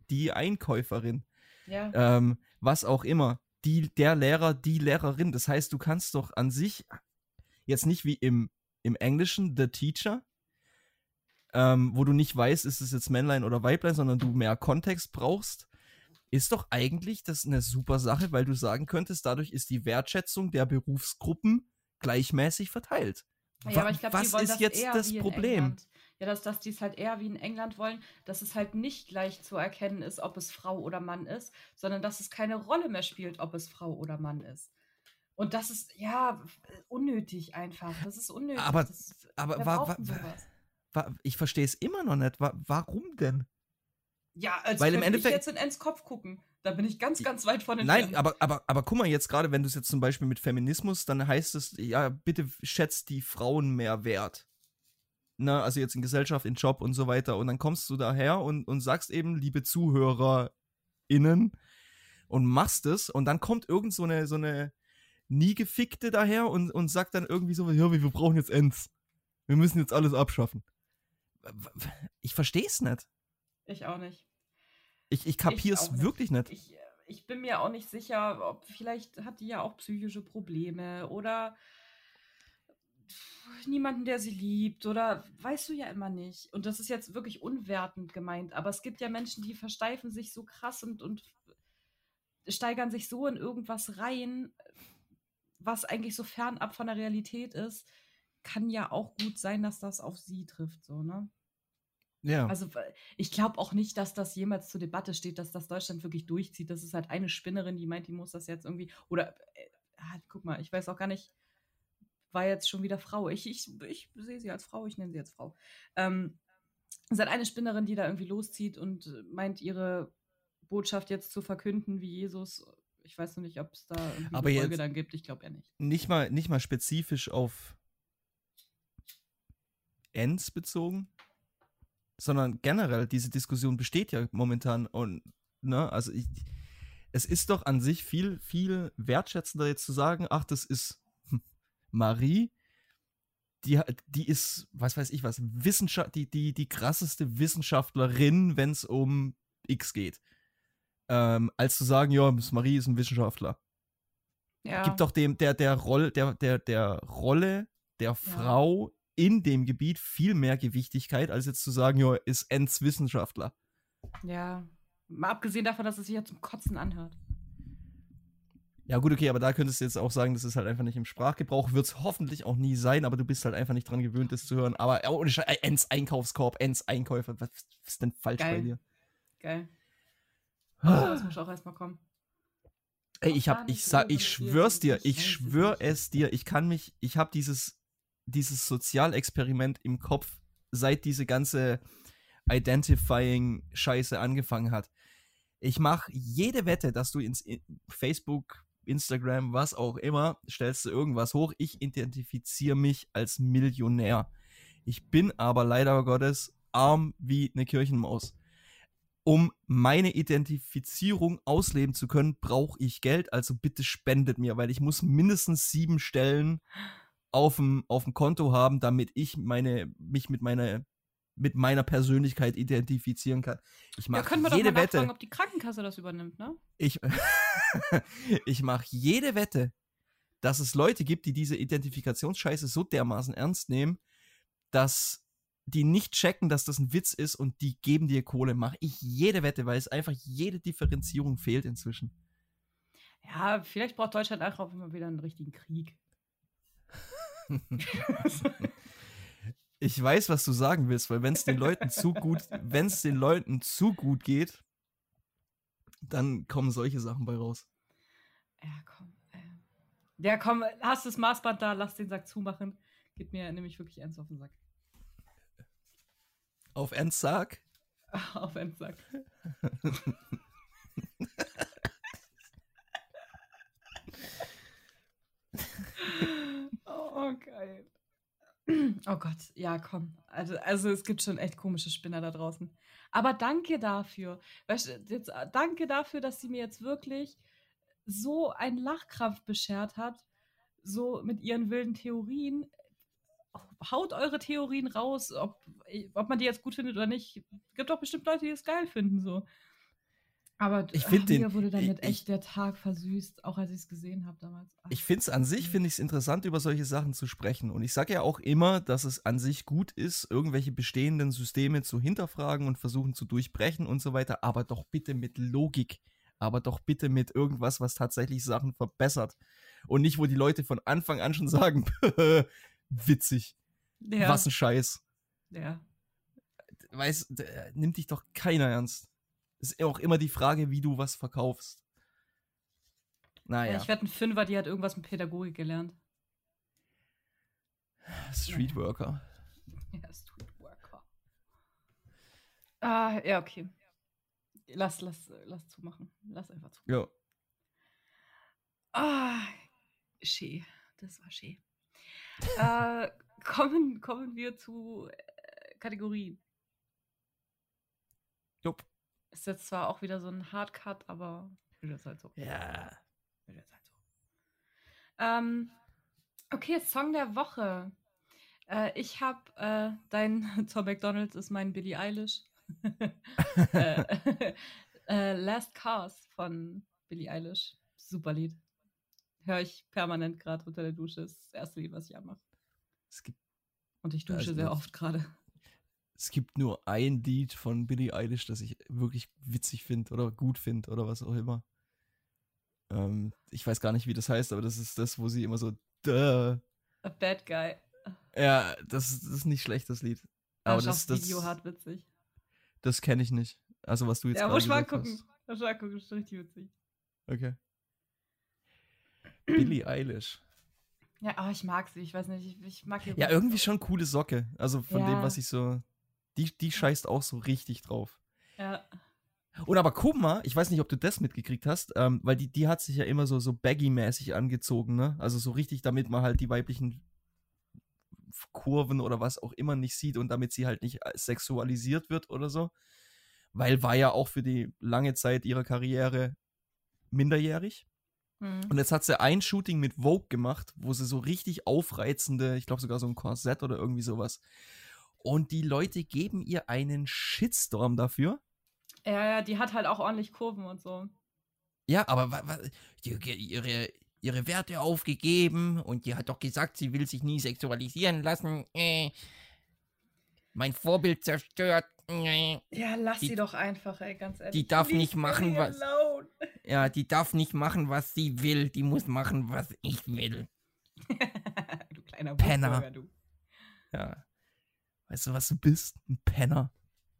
die Einkäuferin. Ja. Ähm, was auch immer. Die, der Lehrer, die Lehrerin. Das heißt, du kannst doch an sich jetzt nicht wie im, im Englischen the teacher, ähm, wo du nicht weißt, ist es jetzt Männlein oder Weiblein, sondern du mehr Kontext brauchst, ist doch eigentlich das eine super Sache, weil du sagen könntest, dadurch ist die Wertschätzung der Berufsgruppen gleichmäßig verteilt. Ja, aber ich glaube, was ist jetzt das Problem? Ja, dass, dass die es halt eher wie in England wollen, dass es halt nicht gleich zu erkennen ist, ob es Frau oder Mann ist, sondern dass es keine Rolle mehr spielt, ob es Frau oder Mann ist. Und das ist, ja, unnötig einfach. Das ist unnötig. Aber, das, aber wa, wa, ich verstehe es immer noch nicht. Wa, warum denn? Ja, als Weil im ich Endeffekt- jetzt in Ens Kopf gucken. Da bin ich ganz, ganz weit von Nein, entfernt. aber, aber, aber guck mal jetzt gerade, wenn du es jetzt zum Beispiel mit Feminismus, dann heißt es, ja, bitte schätzt die Frauen mehr wert. Na, also jetzt in Gesellschaft, in Job und so weiter. Und dann kommst du daher und, und sagst eben, liebe ZuhörerInnen, und machst es und dann kommt irgend so eine, so eine nie gefickte daher und, und sagt dann irgendwie so, ja, wir brauchen jetzt Ends. Wir müssen jetzt alles abschaffen. Ich verstehe es nicht. ich auch nicht. Ich, ich auch nicht. wirklich nicht. Ich, ich bin mir auch nicht sicher, ob vielleicht hat die ja auch psychische Probleme oder niemanden, der sie liebt oder weißt du ja immer nicht. Und das ist jetzt wirklich unwertend gemeint, aber es gibt ja Menschen, die versteifen sich so krass und, und steigern sich so in irgendwas rein, was eigentlich so fernab von der Realität ist. Kann ja auch gut sein, dass das auf sie trifft, so, ne? Ja. Also ich glaube auch nicht, dass das jemals zur Debatte steht, dass das Deutschland wirklich durchzieht. Das ist halt eine Spinnerin, die meint, die muss das jetzt irgendwie. Oder äh, ah, guck mal, ich weiß auch gar nicht, war jetzt schon wieder Frau. Ich, ich, ich sehe sie als Frau, ich nenne sie jetzt Frau. Ähm, es ist halt eine Spinnerin, die da irgendwie loszieht und meint, ihre Botschaft jetzt zu verkünden wie Jesus. Ich weiß noch nicht, ob es da irgendwie Aber eine Folge dann gibt. Ich glaube eher nicht. nicht mal, nicht mal spezifisch auf Ends bezogen, sondern generell, diese Diskussion besteht ja momentan und, ne, also ich, es ist doch an sich viel, viel wertschätzender jetzt zu sagen, ach, das ist Marie, die, die ist, was weiß ich was, Wissenschaft, die, die, die krasseste Wissenschaftlerin, wenn es um X geht. Ähm, als zu sagen, ja, Marie ist ein Wissenschaftler Ja. gibt doch dem der der Rolle der der der Rolle der Frau in dem Gebiet viel mehr Gewichtigkeit als jetzt zu sagen, ja, ist Enz Wissenschaftler. Ja. Mal abgesehen davon, dass es sich ja zum Kotzen anhört. Ja gut, okay, aber da könntest du jetzt auch sagen, das ist halt einfach nicht im Sprachgebrauch, wird es hoffentlich auch nie sein, aber du bist halt einfach nicht dran gewöhnt, das zu hören. Aber oh, Enz Einkaufskorb, Enz Einkäufer, was, ist denn falsch Geil. bei dir? Geil. Oh, das muss auch erstmal kommen. Ey, ich hab, ich sag, ich schwör's dir, ich schwör es dir, ich kann mich, ich hab dieses, dieses Sozialexperiment im Kopf, seit diese ganze Identifying-Scheiße angefangen hat. Ich mach jede Wette, dass du ins Facebook, Instagram, was auch immer, stellst du irgendwas hoch. Ich identifiziere mich als Millionär. Ich bin aber leider Gottes arm wie eine Kirchenmaus um meine Identifizierung ausleben zu können, brauche ich Geld. Also bitte spendet mir, weil ich muss mindestens sieben Stellen auf dem, auf dem Konto haben, damit ich meine, mich mit meiner, mit meiner Persönlichkeit identifizieren kann. Ich Ja, mache können wir doch mal jede Wette. ob die Krankenkasse das übernimmt, ne? Ich, ich mache jede Wette, dass es Leute gibt, die diese Identifikationsscheiße so dermaßen ernst nehmen, dass die nicht checken, dass das ein Witz ist und die geben dir Kohle. Mache ich jede Wette, weil es einfach jede Differenzierung fehlt inzwischen. Ja, vielleicht braucht Deutschland einfach auch immer wieder einen richtigen Krieg. Ich weiß, was du sagen willst, weil wenn es den Leuten zu gut, wenn es den Leuten zu gut geht, dann kommen solche Sachen bei raus. Ja, komm. Äh. Ja, komm, hast das Maßband da, lass den Sack zumachen. Geht mir nämlich wirklich ernst auf den Sack. Auf Ernst sag, Auf den Sack. Oh, geil. Oh Gott, ja, komm. Also, also es gibt schon echt komische Spinner da draußen. Aber danke dafür. Weißt jetzt, äh, danke dafür, dass sie mir jetzt wirklich so einen Lachkrampf beschert hat, so mit ihren wilden Theorien. Haut eure Theorien raus, ob, ob man die jetzt gut findet oder nicht. Es gibt doch bestimmt Leute, die es geil finden, so. Aber ich finde mir wurde damit ich, echt der Tag versüßt, auch als ich es gesehen habe damals. Ach, ich finde es an sich, finde ich es interessant, über solche Sachen zu sprechen. Und ich sage ja auch immer, dass es an sich gut ist, irgendwelche bestehenden Systeme zu hinterfragen und versuchen zu durchbrechen und so weiter, aber doch bitte mit Logik. Aber doch bitte mit irgendwas, was tatsächlich Sachen verbessert. Und nicht, wo die Leute von Anfang an schon sagen, witzig. Ja. Was ein Scheiß. Ja. Weiß, nimmt dich doch keiner ernst. Ist auch immer die Frage, wie du was verkaufst. Naja. Ja, ich werde ein Fünfer, die hat irgendwas mit Pädagogik gelernt. Streetworker. Ja, Streetworker. Ah, ja, okay. Lass, lass, lass zumachen. Lass einfach zu. Ja. Ah, schee. Das war schee. äh, kommen, kommen wir zu äh, Kategorien. Jupp. Ist jetzt zwar auch wieder so ein Hardcut, aber ist jetzt halt so. Ja. Ist jetzt halt so. Ähm, okay, Song der Woche. Äh, ich habe äh, dein Tom McDonalds ist mein Billie Eilish. äh, äh, Last Cars von Billie Eilish. Super Lied. Höre ich permanent gerade unter der Dusche. Das, ist das erste Lied, was ich anmache. Und ich dusche also sehr oft gerade es gibt nur ein Lied von Billie Eilish, das ich wirklich witzig finde oder gut finde oder was auch immer. Ähm, ich weiß gar nicht, wie das heißt, aber das ist das, wo sie immer so Duh. A bad guy. Ja, das, das ist nicht schlecht, das Lied. Aber das, das, Video hart witzig. Das kenne ich nicht. Also was du jetzt Ja, muss mal gucken. Muss mal gucken, das ist richtig witzig. Okay. Billie Eilish. Ja, aber ich mag sie. Ich weiß nicht, ich, ich mag ihre Ja, irgendwie schon coole Socke. Also von ja. dem, was ich so die, die scheißt auch so richtig drauf. Ja. Und aber guck mal, ich weiß nicht, ob du das mitgekriegt hast, ähm, weil die, die hat sich ja immer so, so baggy-mäßig angezogen, ne? Also so richtig, damit man halt die weiblichen Kurven oder was auch immer nicht sieht und damit sie halt nicht sexualisiert wird oder so. Weil war ja auch für die lange Zeit ihrer Karriere minderjährig. Mhm. Und jetzt hat sie ein Shooting mit Vogue gemacht, wo sie so richtig aufreizende, ich glaube sogar so ein Korsett oder irgendwie sowas, und die Leute geben ihr einen Shitstorm dafür. Ja, ja, die hat halt auch ordentlich Kurven und so. Ja, aber ihre, ihre Werte aufgegeben und die hat doch gesagt, sie will sich nie sexualisieren lassen. Äh, mein Vorbild zerstört. Äh. Ja, lass die, sie doch einfach, ey, ganz ehrlich. Die darf die nicht machen, was. Ja, die darf nicht machen, was sie will. Die muss machen, was ich will. du kleiner Penner. du. Ja. Weißt du, was du bist? Ein Penner.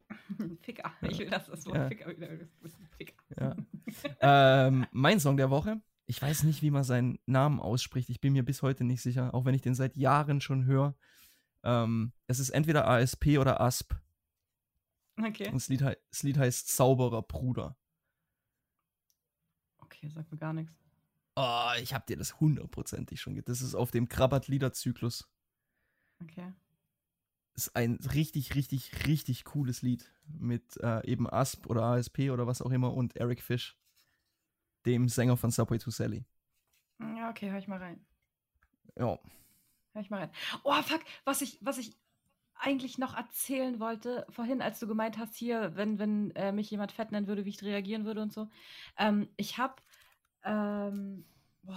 Ficker. Ich will, dass das Wort ja. Ficker wieder ein Ficker. Ja. ähm, mein Song der Woche. Ich weiß nicht, wie man seinen Namen ausspricht. Ich bin mir bis heute nicht sicher, auch wenn ich den seit Jahren schon höre. Ähm, es ist entweder ASP oder ASP. Okay. Und das Lied, das Lied heißt Zauberer Bruder. Okay, sagt mir gar nichts. Oh, ich hab dir das hundertprozentig schon. Das ist auf dem Krabbat-Liederzyklus. Okay ist ein richtig, richtig, richtig cooles Lied mit äh, eben Asp oder ASP oder was auch immer und Eric Fish, dem Sänger von Subway to Sally. Ja, okay, hör ich mal rein. Ja. Hör ich mal rein. Oh, fuck, was ich, was ich eigentlich noch erzählen wollte, vorhin, als du gemeint hast, hier, wenn, wenn äh, mich jemand fett nennen würde, wie ich reagieren würde und so. Ähm, ich hab ähm,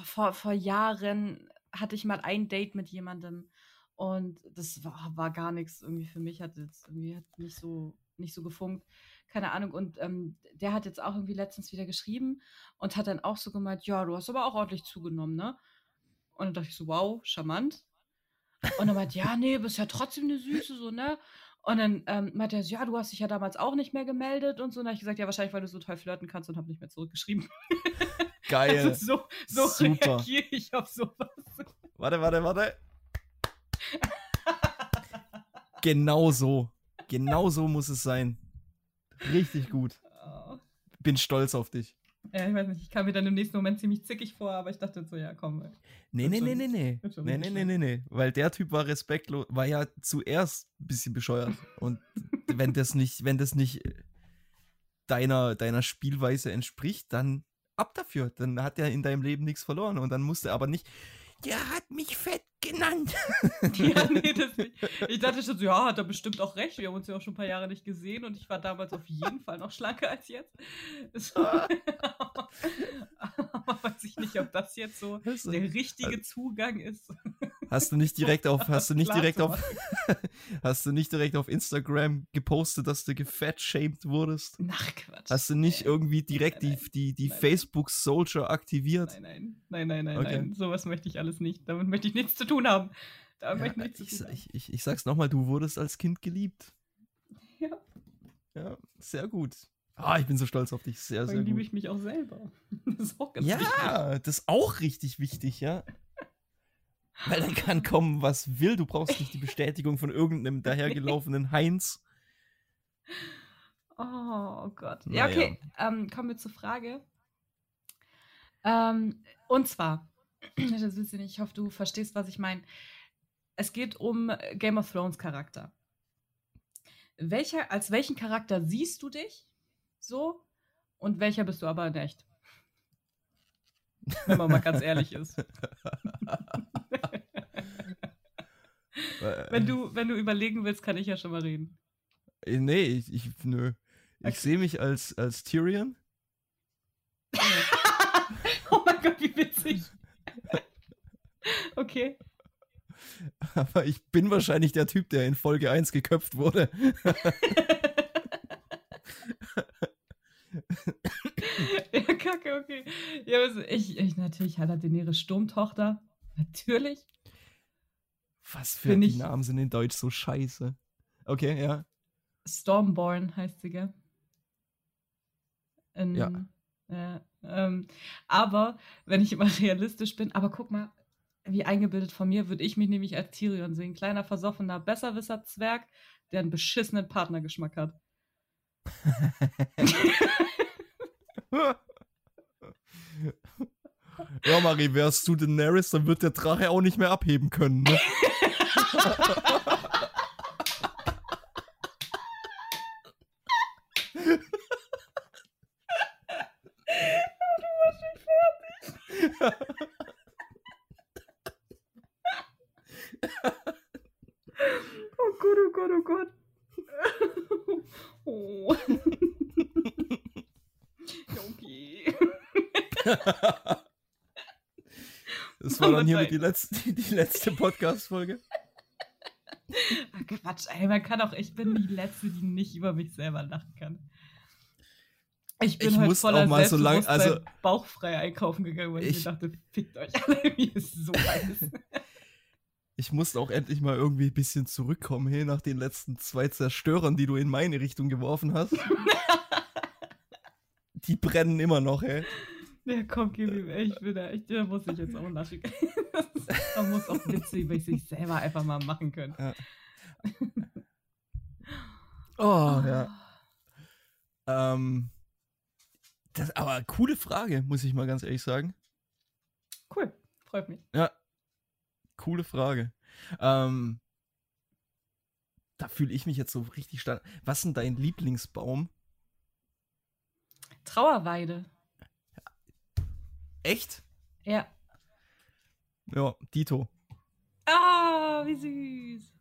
vor, vor Jahren hatte ich mal ein Date mit jemandem und das war, war gar nichts irgendwie für mich, hat jetzt irgendwie hat nicht so, nicht so gefunkt. Keine Ahnung. Und ähm, der hat jetzt auch irgendwie letztens wieder geschrieben und hat dann auch so gemeint, ja, du hast aber auch ordentlich zugenommen, ne? Und dann dachte ich so, wow, charmant. Und dann meinte, ja, nee, bist ja trotzdem eine Süße, so, ne? Und dann ähm, meinte er, so, ja, du hast dich ja damals auch nicht mehr gemeldet und so. Und dann habe ich gesagt, ja, wahrscheinlich, weil du so toll flirten kannst und habe nicht mehr zurückgeschrieben. Geil. Also so, so reagiere ich auf sowas. Warte, warte, warte. Genau so. Genau so muss es sein. Richtig gut. Oh. Bin stolz auf dich. Ja, ich weiß nicht, ich kam mir dann im nächsten Moment ziemlich zickig vor, aber ich dachte so, ja, komm. Nee, nee, nee, nee, nee. Nee, nee, nee, nee, nee. Weil der Typ war respektlos, war ja zuerst ein bisschen bescheuert. Und wenn das nicht, wenn das nicht deiner, deiner Spielweise entspricht, dann ab dafür. Dann hat er in deinem Leben nichts verloren. Und dann musste er aber nicht. Der hat mich fett genannt. Ja, nee, das nicht. Ich dachte schon so, ja, hat er bestimmt auch recht. Wir haben uns ja auch schon ein paar Jahre nicht gesehen und ich war damals auf jeden Fall noch schlanker als jetzt. So. aber, aber weiß ich nicht, ob das jetzt so der richtige Zugang ist. Hast du nicht direkt auf, hast du nicht direkt auf, hast du nicht direkt auf Instagram gepostet, dass du gefettshamed wurdest? Ach Quatsch. Hast du nicht Nee. irgendwie direkt Nein, die, die, die Nein, nein. Facebook Soldier aktiviert? Nein, nein, nein, nein, nein, Okay. nein. Sowas möchte ich alles nicht. Damit möchte ich nichts zu tun haben. Damit Ja, möchte ich nichts ich, zu tun haben. ich, ich, ich sag's nochmal, du wurdest als Kind geliebt. Ja, Ja, sehr gut. Ah, ich bin so stolz auf dich. Sehr, vor sehr liebe gut. ich mich auch selber. Das ist auch ganz wichtig. Ja, das ist auch richtig wichtig, ja. Weil dann kann kommen, was will. Du brauchst nicht die Bestätigung von irgendeinem dahergelaufenen Heinz. Oh Gott. Naja. Ja, okay. Ähm, kommen wir zur Frage. Ähm, und zwar, das wisst ihr nicht, ich hoffe, du verstehst, was ich meine. Es geht um Game of Thrones Charakter. Welcher, als welchen Charakter siehst du dich so und welcher bist du aber in echt? Wenn man mal ganz ehrlich ist. Äh, Wenn du, wenn du überlegen willst, kann ich ja schon mal reden. äh, Nee, ich, ich nö. Ich Okay. sehe mich als, als Tyrion. oh mein Gott, wie witzig. okay. Aber ich bin wahrscheinlich der Typ, der in Folge 1 geköpft wurde. ja, kacke, okay. Ja, also ich, ich natürlich Hannah Daenerys Sturmtochter. Natürlich. Was für die Namen sind in Deutsch so scheiße. Okay, ja. Stormborn heißt sie, gell? In, Ja. ja, ähm, aber wenn ich immer realistisch bin, aber guck mal, wie eingebildet von mir, würde ich mich nämlich als Tyrion sehen. Kleiner, versoffener Besserwisser Zwerg, der einen beschissenen Partnergeschmack hat. Ja, Marie, wärst du Daenerys, dann wird der Drache auch nicht mehr abheben können. Ne? Oh oh oh oh. Okay. Das war dann hiermit die letzte, die, die letzte Podcast-Folge. Quatsch, ey, man kann auch, ich bin die Letzte, die nicht über mich selber lachen kann. Ich bin Ich heute muss voller auch mal so lang- also- bauchfrei einkaufen gegangen, weil ich, Ich- mir dachte, fickt euch alle, mir ist so heiß. Ich musste auch endlich mal irgendwie ein bisschen zurückkommen, hey, nach den letzten zwei Zerstörern, die du in meine Richtung geworfen hast. Die brennen immer noch, ey. Ja, komm, gib ihm, bin da, ich, da muss ich jetzt auch lachen. Man muss auch Witze über sich selber einfach mal machen können. Oh, ja. Ähm, das, aber coole Frage, muss ich mal ganz ehrlich sagen. Cool, freut mich. Ja, coole Frage. Ähm, da fühle ich mich jetzt so richtig stark. Was ist denn dein Lieblingsbaum? Trauerweide. Echt? Ja. Ja, Dito. Ah, wie süß.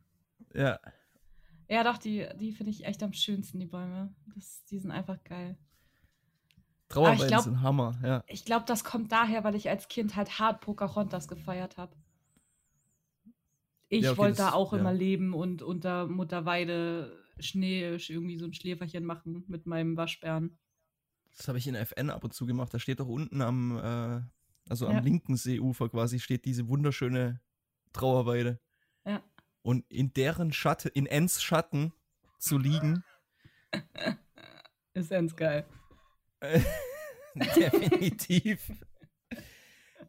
Ja. Ja, doch, die, die finde ich echt am schönsten, die Bäume. Das, die sind einfach geil. Trauerweiden glaub- sind Hammer, ja. Ich glaube, das kommt daher, weil ich als Kind halt hart Pocahontas gefeiert habe. Ich Ja, okay, wollte da auch ja. immer leben und unter Mutterweide Schnee irgendwie so ein Schläferchen machen mit meinem Waschbären. Das habe ich in FN ab und zu gemacht. Da steht doch unten am, äh, also Ja. am linken Seeufer quasi, steht diese wunderschöne Trauerweide. Ja. Und in deren Schatten, in Ens Schatten zu liegen, Ist ganz geil. definitiv.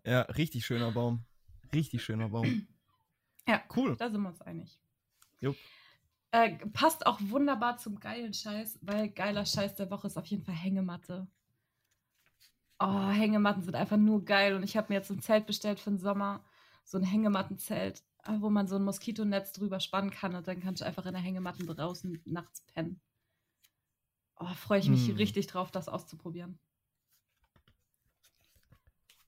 Ja, richtig schöner Baum. Richtig schöner Baum. Ja. Cool. Da sind wir uns einig. Jupp. Äh, passt auch wunderbar zum geilen Scheiß, weil geiler Scheiß der Woche ist auf jeden Fall Hängematte. Oh, Hängematten sind einfach nur geil und ich habe mir jetzt ein Zelt bestellt für den Sommer. So ein Hängemattenzelt, äh, wo man so ein Moskitonetz drüber spannen kann und dann kannst du einfach in der Hängematten draußen nachts pennen. Oh, freue ich mich Hm. richtig drauf, das auszuprobieren.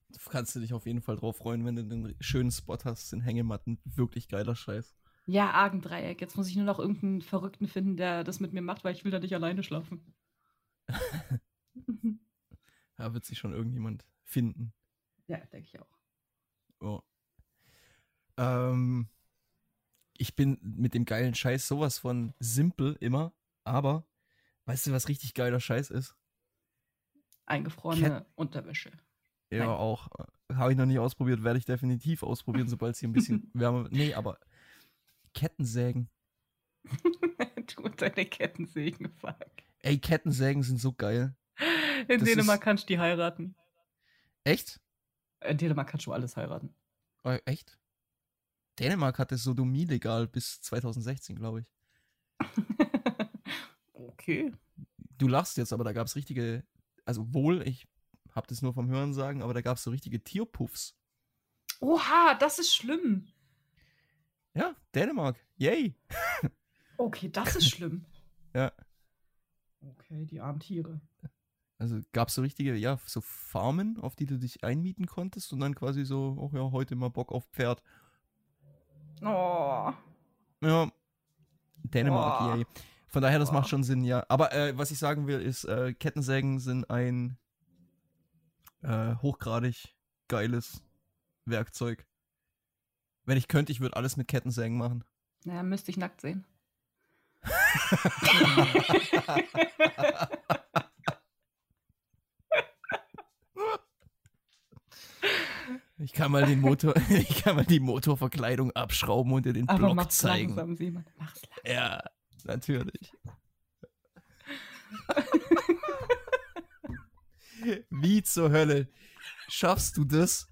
Du kannst du dich auf jeden Fall drauf freuen, wenn du einen schönen Spot hast, in Hängematten. Wirklich geiler Scheiß. Ja, Argendreieck. Jetzt muss ich nur noch irgendeinen Verrückten finden, der das mit mir macht, weil ich will da nicht alleine schlafen. Da wird sich schon irgendjemand finden. ja, denke ich auch. Oh. Ähm, ich bin mit dem geilen Scheiß sowas von simpel immer, aber weißt du, was richtig geiler Scheiß ist? Eingefrorene Unterwäsche. Ja, Nein. auch. Habe ich noch nicht ausprobiert, werde ich definitiv ausprobieren, sobald es hier ein bisschen wärmer wird. Nee, aber Kettensägen. du und deine Kettensägen, fuck. Ey, Kettensägen sind so geil. In Das Dänemark ist- kannst du die heiraten. Echt? In Dänemark kannst du alles heiraten. Äh, echt? Dänemark hatte Sodomie legal bis 2016, glaube ich. okay. Du lachst jetzt, aber da gab es richtige, also wohl, ich habe das nur vom Hören sagen, aber da gab es so richtige Tierpuffs. Oha, das ist schlimm. Ja, Dänemark. Yay. Okay, das ist schlimm. Ja. Okay, die armen Tiere. Also gab es so richtige, ja, so Farmen, auf die du dich einmieten konntest und dann quasi so, oh ja, heute mal Bock auf Pferd. Oh. Ja, Dänemark, Boah. yay. Von daher, das Boah. macht schon Sinn, ja. Aber äh, was ich sagen will, ist, äh, Kettensägen sind ein äh, hochgradig geiles Werkzeug. Wenn ich könnte, ich würde alles mit Kettensägen machen. Naja, müsste ich nackt sehen. Ich kann mal den Motor, ich kann mal die Motorverkleidung abschrauben und dir den Aber Block mach's zeigen. langsam, Simon. Mach's langsam. Ja, natürlich. Wie zur Hölle schaffst du das,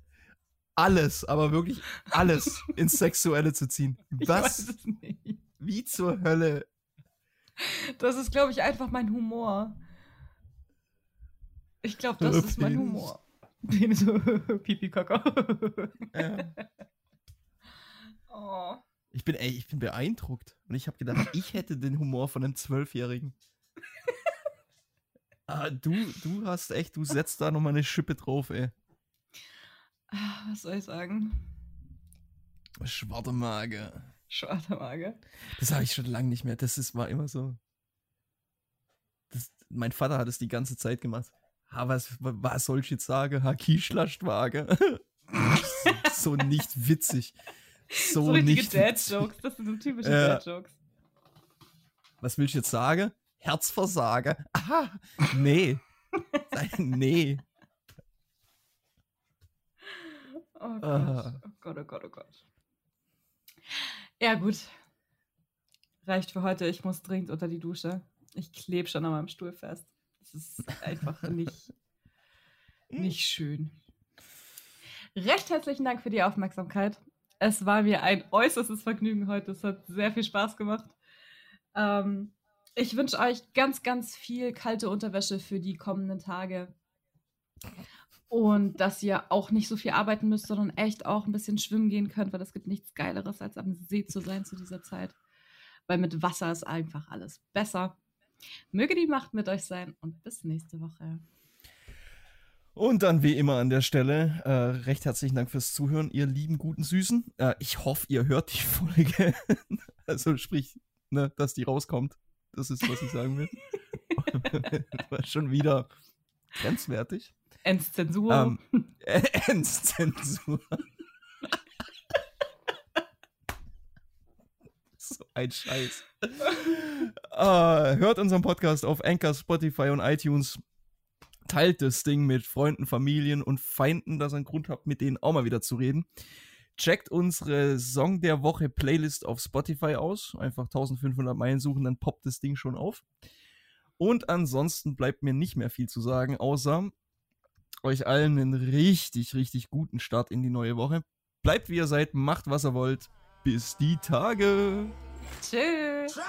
alles, aber wirklich alles ins Sexuelle zu ziehen? Was? Wie zur Hölle? Das ist, glaube ich, einfach mein Humor. Ich glaube, das ist mein. Humor. Penis, Pipi, Kaka. Ja. oh. Ich bin, ey, ich bin beeindruckt. Und ich habe gedacht, ich hätte den Humor von einem Zwölfjährigen. Ah, du, du hast echt, du setzt da nochmal eine Schippe drauf, ey. Ah, Was soll ich sagen? Schwarte Mage. Schwarzer Mage. Das habe ich schon lange nicht mehr. Das ist, war immer so. Das, mein Vater hat es die ganze Zeit gemacht. Ha, was, was soll ich jetzt sagen? Ha, Kischlastwaage. so nicht witzig. So, So, nicht witzig. Dad-Jokes. Das sind so typische Ja. Dad-Jokes. Was will ich jetzt sagen? Herzversager. Aha, nee. nee. Oh Gott. Ah. oh Gott, oh Gott, oh Gott. Ja, gut. Reicht für heute. Ich muss dringend unter die Dusche. Ich klebe schon an meinem Stuhl fest. Das ist einfach nicht, nicht schön. Recht herzlichen Dank für die Aufmerksamkeit. Es war mir ein äußerstes Vergnügen heute. Es hat sehr viel Spaß gemacht. Ähm, ich wünsche euch ganz, ganz viel kalte Unterwäsche für die kommenden Tage. Und dass ihr auch nicht so viel arbeiten müsst, sondern echt auch ein bisschen schwimmen gehen könnt, weil es gibt nichts Geileres, als am See zu sein zu dieser Zeit. Weil mit Wasser ist einfach alles besser. Möge die Macht mit euch sein und bis nächste Woche. Und dann wie immer an der Stelle äh, recht herzlichen Dank fürs Zuhören, ihr lieben guten Süßen. Äh, ich hoffe, ihr hört die Folge. also sprich, ne, dass die rauskommt. Das ist, was ich sagen will. das war schon wieder grenzwertig. Endzensur. Ähm, Endzensur. so ein Scheiß. Äh, hört unseren Podcast auf Anchor, Spotify und iTunes. Teilt das Ding mit Freunden, Familien und Feinden, dass ihr einen Grund habt, mit denen auch mal wieder zu reden. Checkt unsere Song der Woche Playlist auf Spotify aus. Einfach 1500 Meilen suchen, dann poppt das Ding schon auf. Und ansonsten bleibt mir nicht mehr viel zu sagen, außer euch allen einen richtig, richtig guten Start in die neue Woche. Bleibt wie ihr seid, macht was ihr wollt. Bis die Tage. Tschüss.